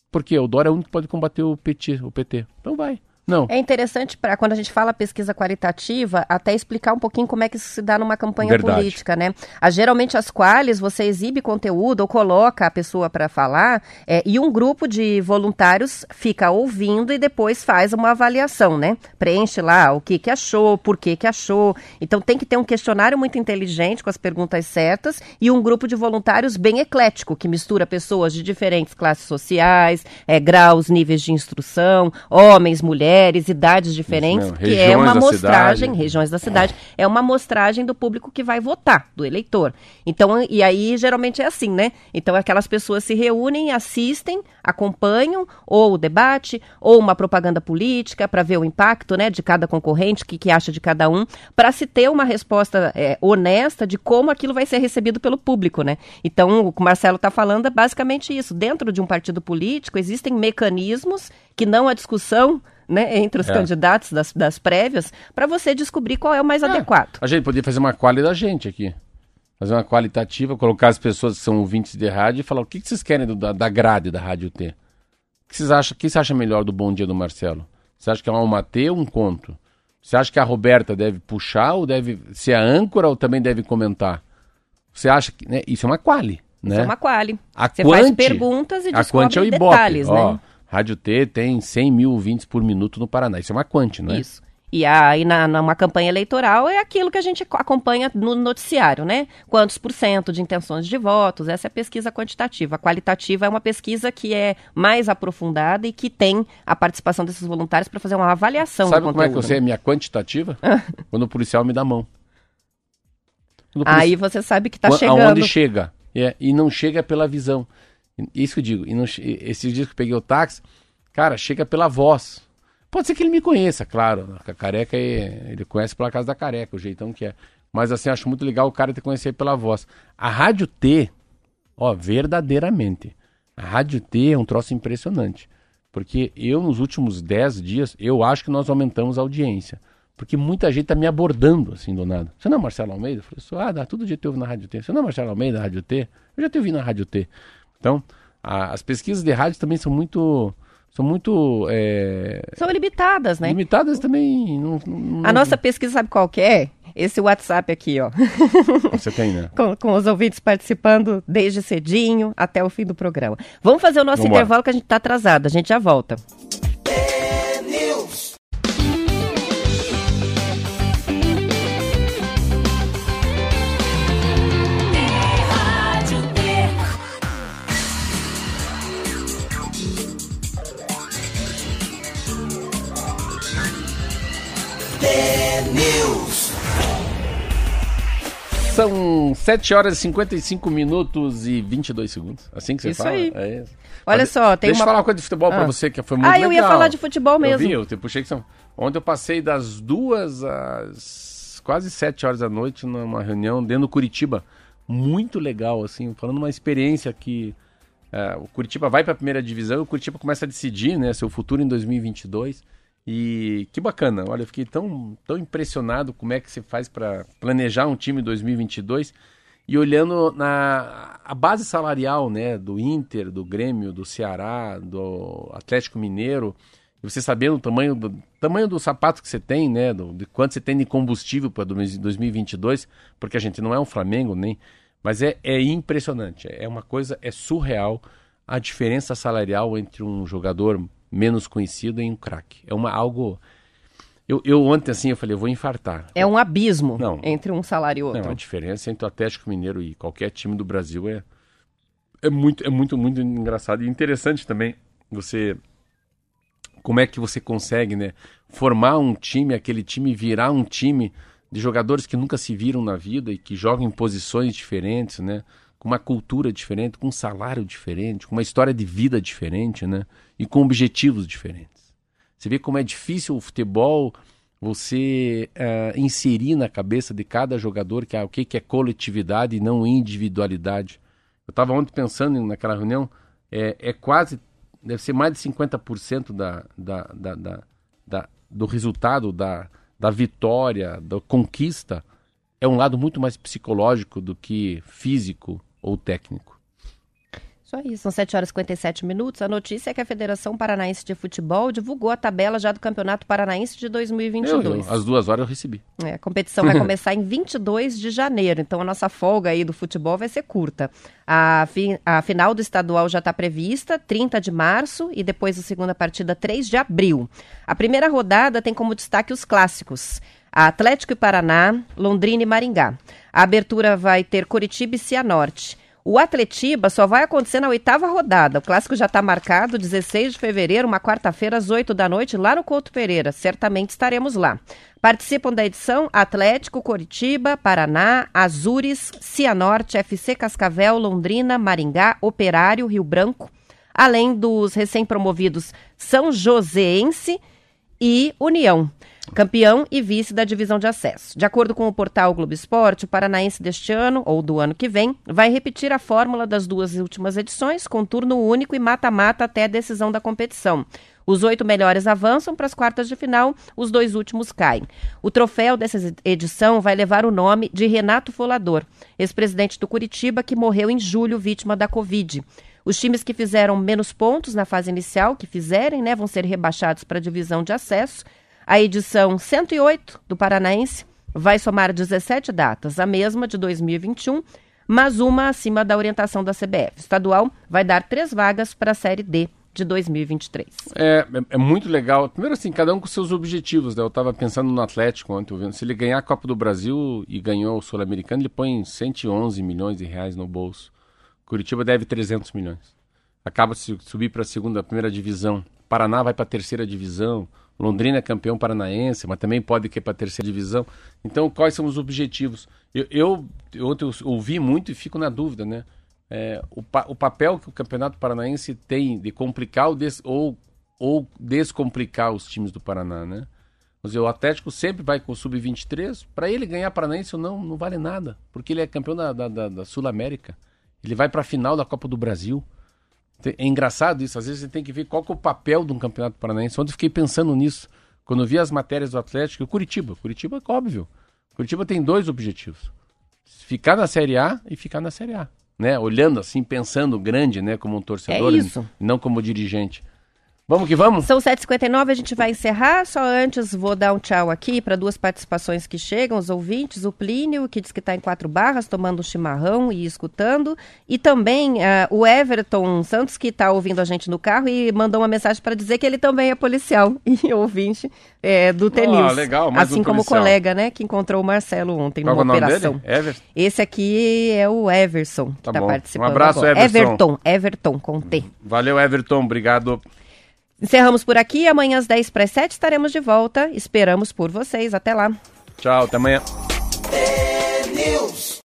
Porque o Dória é o único que pode combater o PT. O PT. Então vai. Não. É interessante para quando a gente fala pesquisa qualitativa, até explicar um pouquinho como é que isso se dá numa campanha Verdade. política, né? A, geralmente as quais você exibe conteúdo ou coloca a pessoa para falar é, e um grupo de voluntários fica ouvindo e depois faz uma avaliação, né? Preenche lá o que que achou, por que que achou. Então tem que ter um questionário muito inteligente com as perguntas certas e um grupo de voluntários bem eclético que mistura pessoas de diferentes classes sociais, é, graus, níveis de instrução, homens, mulheres mulheres, idades diferentes, que é uma amostragem, regiões da cidade, é uma amostragem do público que vai votar, do eleitor. Então, e aí geralmente é assim, né? Então aquelas pessoas se reúnem, assistem, acompanham ou o debate ou uma propaganda política para ver o impacto, né, de cada concorrente, o que, que acha de cada um, para se ter uma resposta é, honesta de como aquilo vai ser recebido pelo público, né? Então, o que o Marcelo está falando é basicamente isso. Dentro de um partido político existem mecanismos que não a discussão né, entre os é. candidatos das, das prévias, para você descobrir qual é o mais é. adequado. A gente podia fazer uma quali da gente aqui. Fazer uma qualitativa, colocar as pessoas que são ouvintes de rádio e falar o que, que vocês querem do, da, da grade da Rádio T. O que vocês acham, que você acha melhor do Bom Dia do Marcelo? Você acha que é uma T ou um conto? Você acha que a Roberta deve puxar ou deve ser a âncora ou também deve comentar? Você acha que. Né? Isso é uma quali. Né? Isso é uma quali. A Você quanti, faz perguntas e descobre a é o detalhes, Ibope. né? Rádio T tem 100 mil ouvintes por minuto no Paraná. Isso é uma quanti, não é? Isso. E aí, na, numa campanha eleitoral, é aquilo que a gente acompanha no noticiário, né? Quantos por cento de intenções de votos? Essa é a pesquisa quantitativa. A qualitativa é uma pesquisa que é mais aprofundada e que tem a participação desses voluntários para fazer uma avaliação Sabe do como é que eu sei a minha quantitativa? Quando o policial me dá a mão. Aí você sabe que está chegando. Aonde chega. É, e não chega pela visão. Isso que eu digo. E não, esses dias que eu peguei o táxi, cara, chega pela voz. Pode ser que ele me conheça, claro. A careca, ele conhece pela casa da careca, o jeitão que é. Mas assim, acho muito legal o cara te conhecer pela voz. A Rádio T, ó, verdadeiramente. A Rádio T é um troço impressionante. Porque eu, nos últimos 10 dias, eu acho que nós aumentamos a audiência. Porque muita gente tá me abordando, assim, do nada. Você não é Marcelo Almeida? Eu falei, ah, dá, todo dia te ouve na Rádio T. Você não é Marcelo Almeida, Rádio T? Eu já te ouvi na Rádio T. Então, a, as pesquisas de rádio também são muito são muito. É... São limitadas, né? Limitadas também. Não, não... A nossa pesquisa, sabe qual que é? Esse WhatsApp aqui, ó. Você tem, né? com, com, os ouvintes participando desde cedinho até o fim do programa. Vamos fazer o nosso Vamos intervalo embora. que a gente está atrasado. A gente já volta. São 7 horas e 55 minutos e 22 segundos. Assim que você isso fala? Aí. É isso. Olha Mas, só, tem deixa uma... eu falar uma coisa de futebol ah. pra você que foi muito ah, legal. Ah, eu ia falar de futebol mesmo. Eu vi, eu te puxei que são... Ontem eu passei das duas às quase 7 horas da noite numa reunião dentro do Curitiba. Muito legal, assim, falando uma experiência que... É, o Curitiba vai para a primeira divisão e o Curitiba começa a decidir né, seu futuro em 2022. E que bacana, olha, eu fiquei tão, tão impressionado como é que se faz para planejar um time 2022 e olhando na a base salarial, né, do Inter, do Grêmio, do Ceará, do Atlético Mineiro, e você sabendo o tamanho do tamanho do sapato que você tem, né, do, de quanto você tem de combustível para 2022, porque a gente não é um Flamengo nem, mas é, é impressionante, é uma coisa é surreal a diferença salarial entre um jogador menos conhecido em um craque. É uma algo. Eu, eu ontem, assim, eu falei, eu vou infartar. É um abismo não, entre um salário e outro. Não, a diferença entre o Atlético Mineiro e qualquer time do Brasil é, é muito, é muito, muito engraçado e interessante também você como é que você consegue, né, formar um time, aquele time virar um time de jogadores que nunca se viram na vida e que jogam em posições diferentes, né, com uma cultura diferente, com um salário diferente, com uma história de vida diferente, né, e com objetivos diferentes. Você vê como é difícil o futebol você uh, inserir na cabeça de cada jogador que é, o que, que é coletividade e não individualidade. Eu estava ontem pensando naquela reunião, é, é quase, deve ser mais de 50% da, da, da, da, da, do resultado, da, da vitória, da conquista, é um lado muito mais psicológico do que físico ou técnico. Só isso, são 7 horas e 57 minutos. A notícia é que a Federação Paranaense de Futebol divulgou a tabela já do Campeonato Paranaense de 2022. Eu, eu, às duas horas eu recebi. É, a competição vai começar em 22 de janeiro, então a nossa folga aí do futebol vai ser curta. A, fi, a final do estadual já está prevista, 30 de março, e depois a segunda partida, 3 de abril. A primeira rodada tem como destaque os clássicos. Atlético e Paraná, Londrina e Maringá. A abertura vai ter Curitiba e Cianorte. O Atletiba só vai acontecer na oitava rodada. O clássico já está marcado 16 de fevereiro, uma quarta-feira, às 8 da noite, lá no Couto Pereira. Certamente estaremos lá. Participam da edição Atlético, Coritiba, Paraná, Azures, Cianorte, FC Cascavel, Londrina, Maringá, Operário, Rio Branco, além dos recém-promovidos São Joséense e União campeão e vice da divisão de acesso. De acordo com o portal Globo Esporte, o paranaense deste ano, ou do ano que vem, vai repetir a fórmula das duas últimas edições, com turno único e mata-mata até a decisão da competição. Os oito melhores avançam para as quartas de final, os dois últimos caem. O troféu dessa edição vai levar o nome de Renato Folador, ex-presidente do Curitiba, que morreu em julho vítima da Covid. Os times que fizeram menos pontos na fase inicial, que fizerem, né, vão ser rebaixados para a divisão de acesso a edição 108 do Paranaense vai somar 17 datas, a mesma de 2021, mas uma acima da orientação da CBF. O estadual vai dar três vagas para a Série D de 2023. É, é, é, muito legal. Primeiro assim, cada um com seus objetivos. Né? Eu estava pensando no Atlético ontem, vendo. se ele ganhar a Copa do Brasil e ganhou o Sul-Americano, ele põe 111 milhões de reais no bolso. Curitiba deve 300 milhões. Acaba de subir para a segunda, primeira divisão. Paraná vai para a terceira divisão. Londrina é campeão paranaense, mas também pode ir para a terceira divisão. Então, quais são os objetivos? Eu, eu ontem eu ouvi muito e fico na dúvida, né? É, o, pa, o, papel que o Campeonato Paranaense tem de complicar des, ou, ou descomplicar os times do Paraná, né? Mas o Atlético sempre vai com o Sub-23. Para ele ganhar Paranaense ou não, não vale nada, porque ele é campeão da, da, da Sul-América. Ele vai para a final da Copa do Brasil. É engraçado isso, às vezes você tem que ver qual que é o papel de um campeonato paranaense. Ontem eu fiquei pensando nisso. Quando eu vi as matérias do Atlético, Curitiba. Curitiba é óbvio. Curitiba tem dois objetivos. Ficar na Série A e ficar na Série A. Né? Olhando assim, pensando grande, né? Como um torcedor, é não como dirigente. Vamos que vamos? São 7h59, a gente vai encerrar. Só antes vou dar um tchau aqui para duas participações que chegam, os ouvintes. O Plínio, que diz que está em quatro barras, tomando um chimarrão e escutando. E também uh, o Everton Santos, que está ouvindo a gente no carro e mandou uma mensagem para dizer que ele também é policial e ouvinte é, do Tenis. Ah, legal, mais Assim um como o colega, né, que encontrou o Marcelo ontem Qual numa é operação. Esse aqui é o Everson, que está tá participando. Um abraço, agora. Everton. Everton, Everton, com T. Valeu, Everton, obrigado. Encerramos por aqui. Amanhã às 10 para as 7 estaremos de volta. Esperamos por vocês. Até lá. Tchau, até amanhã.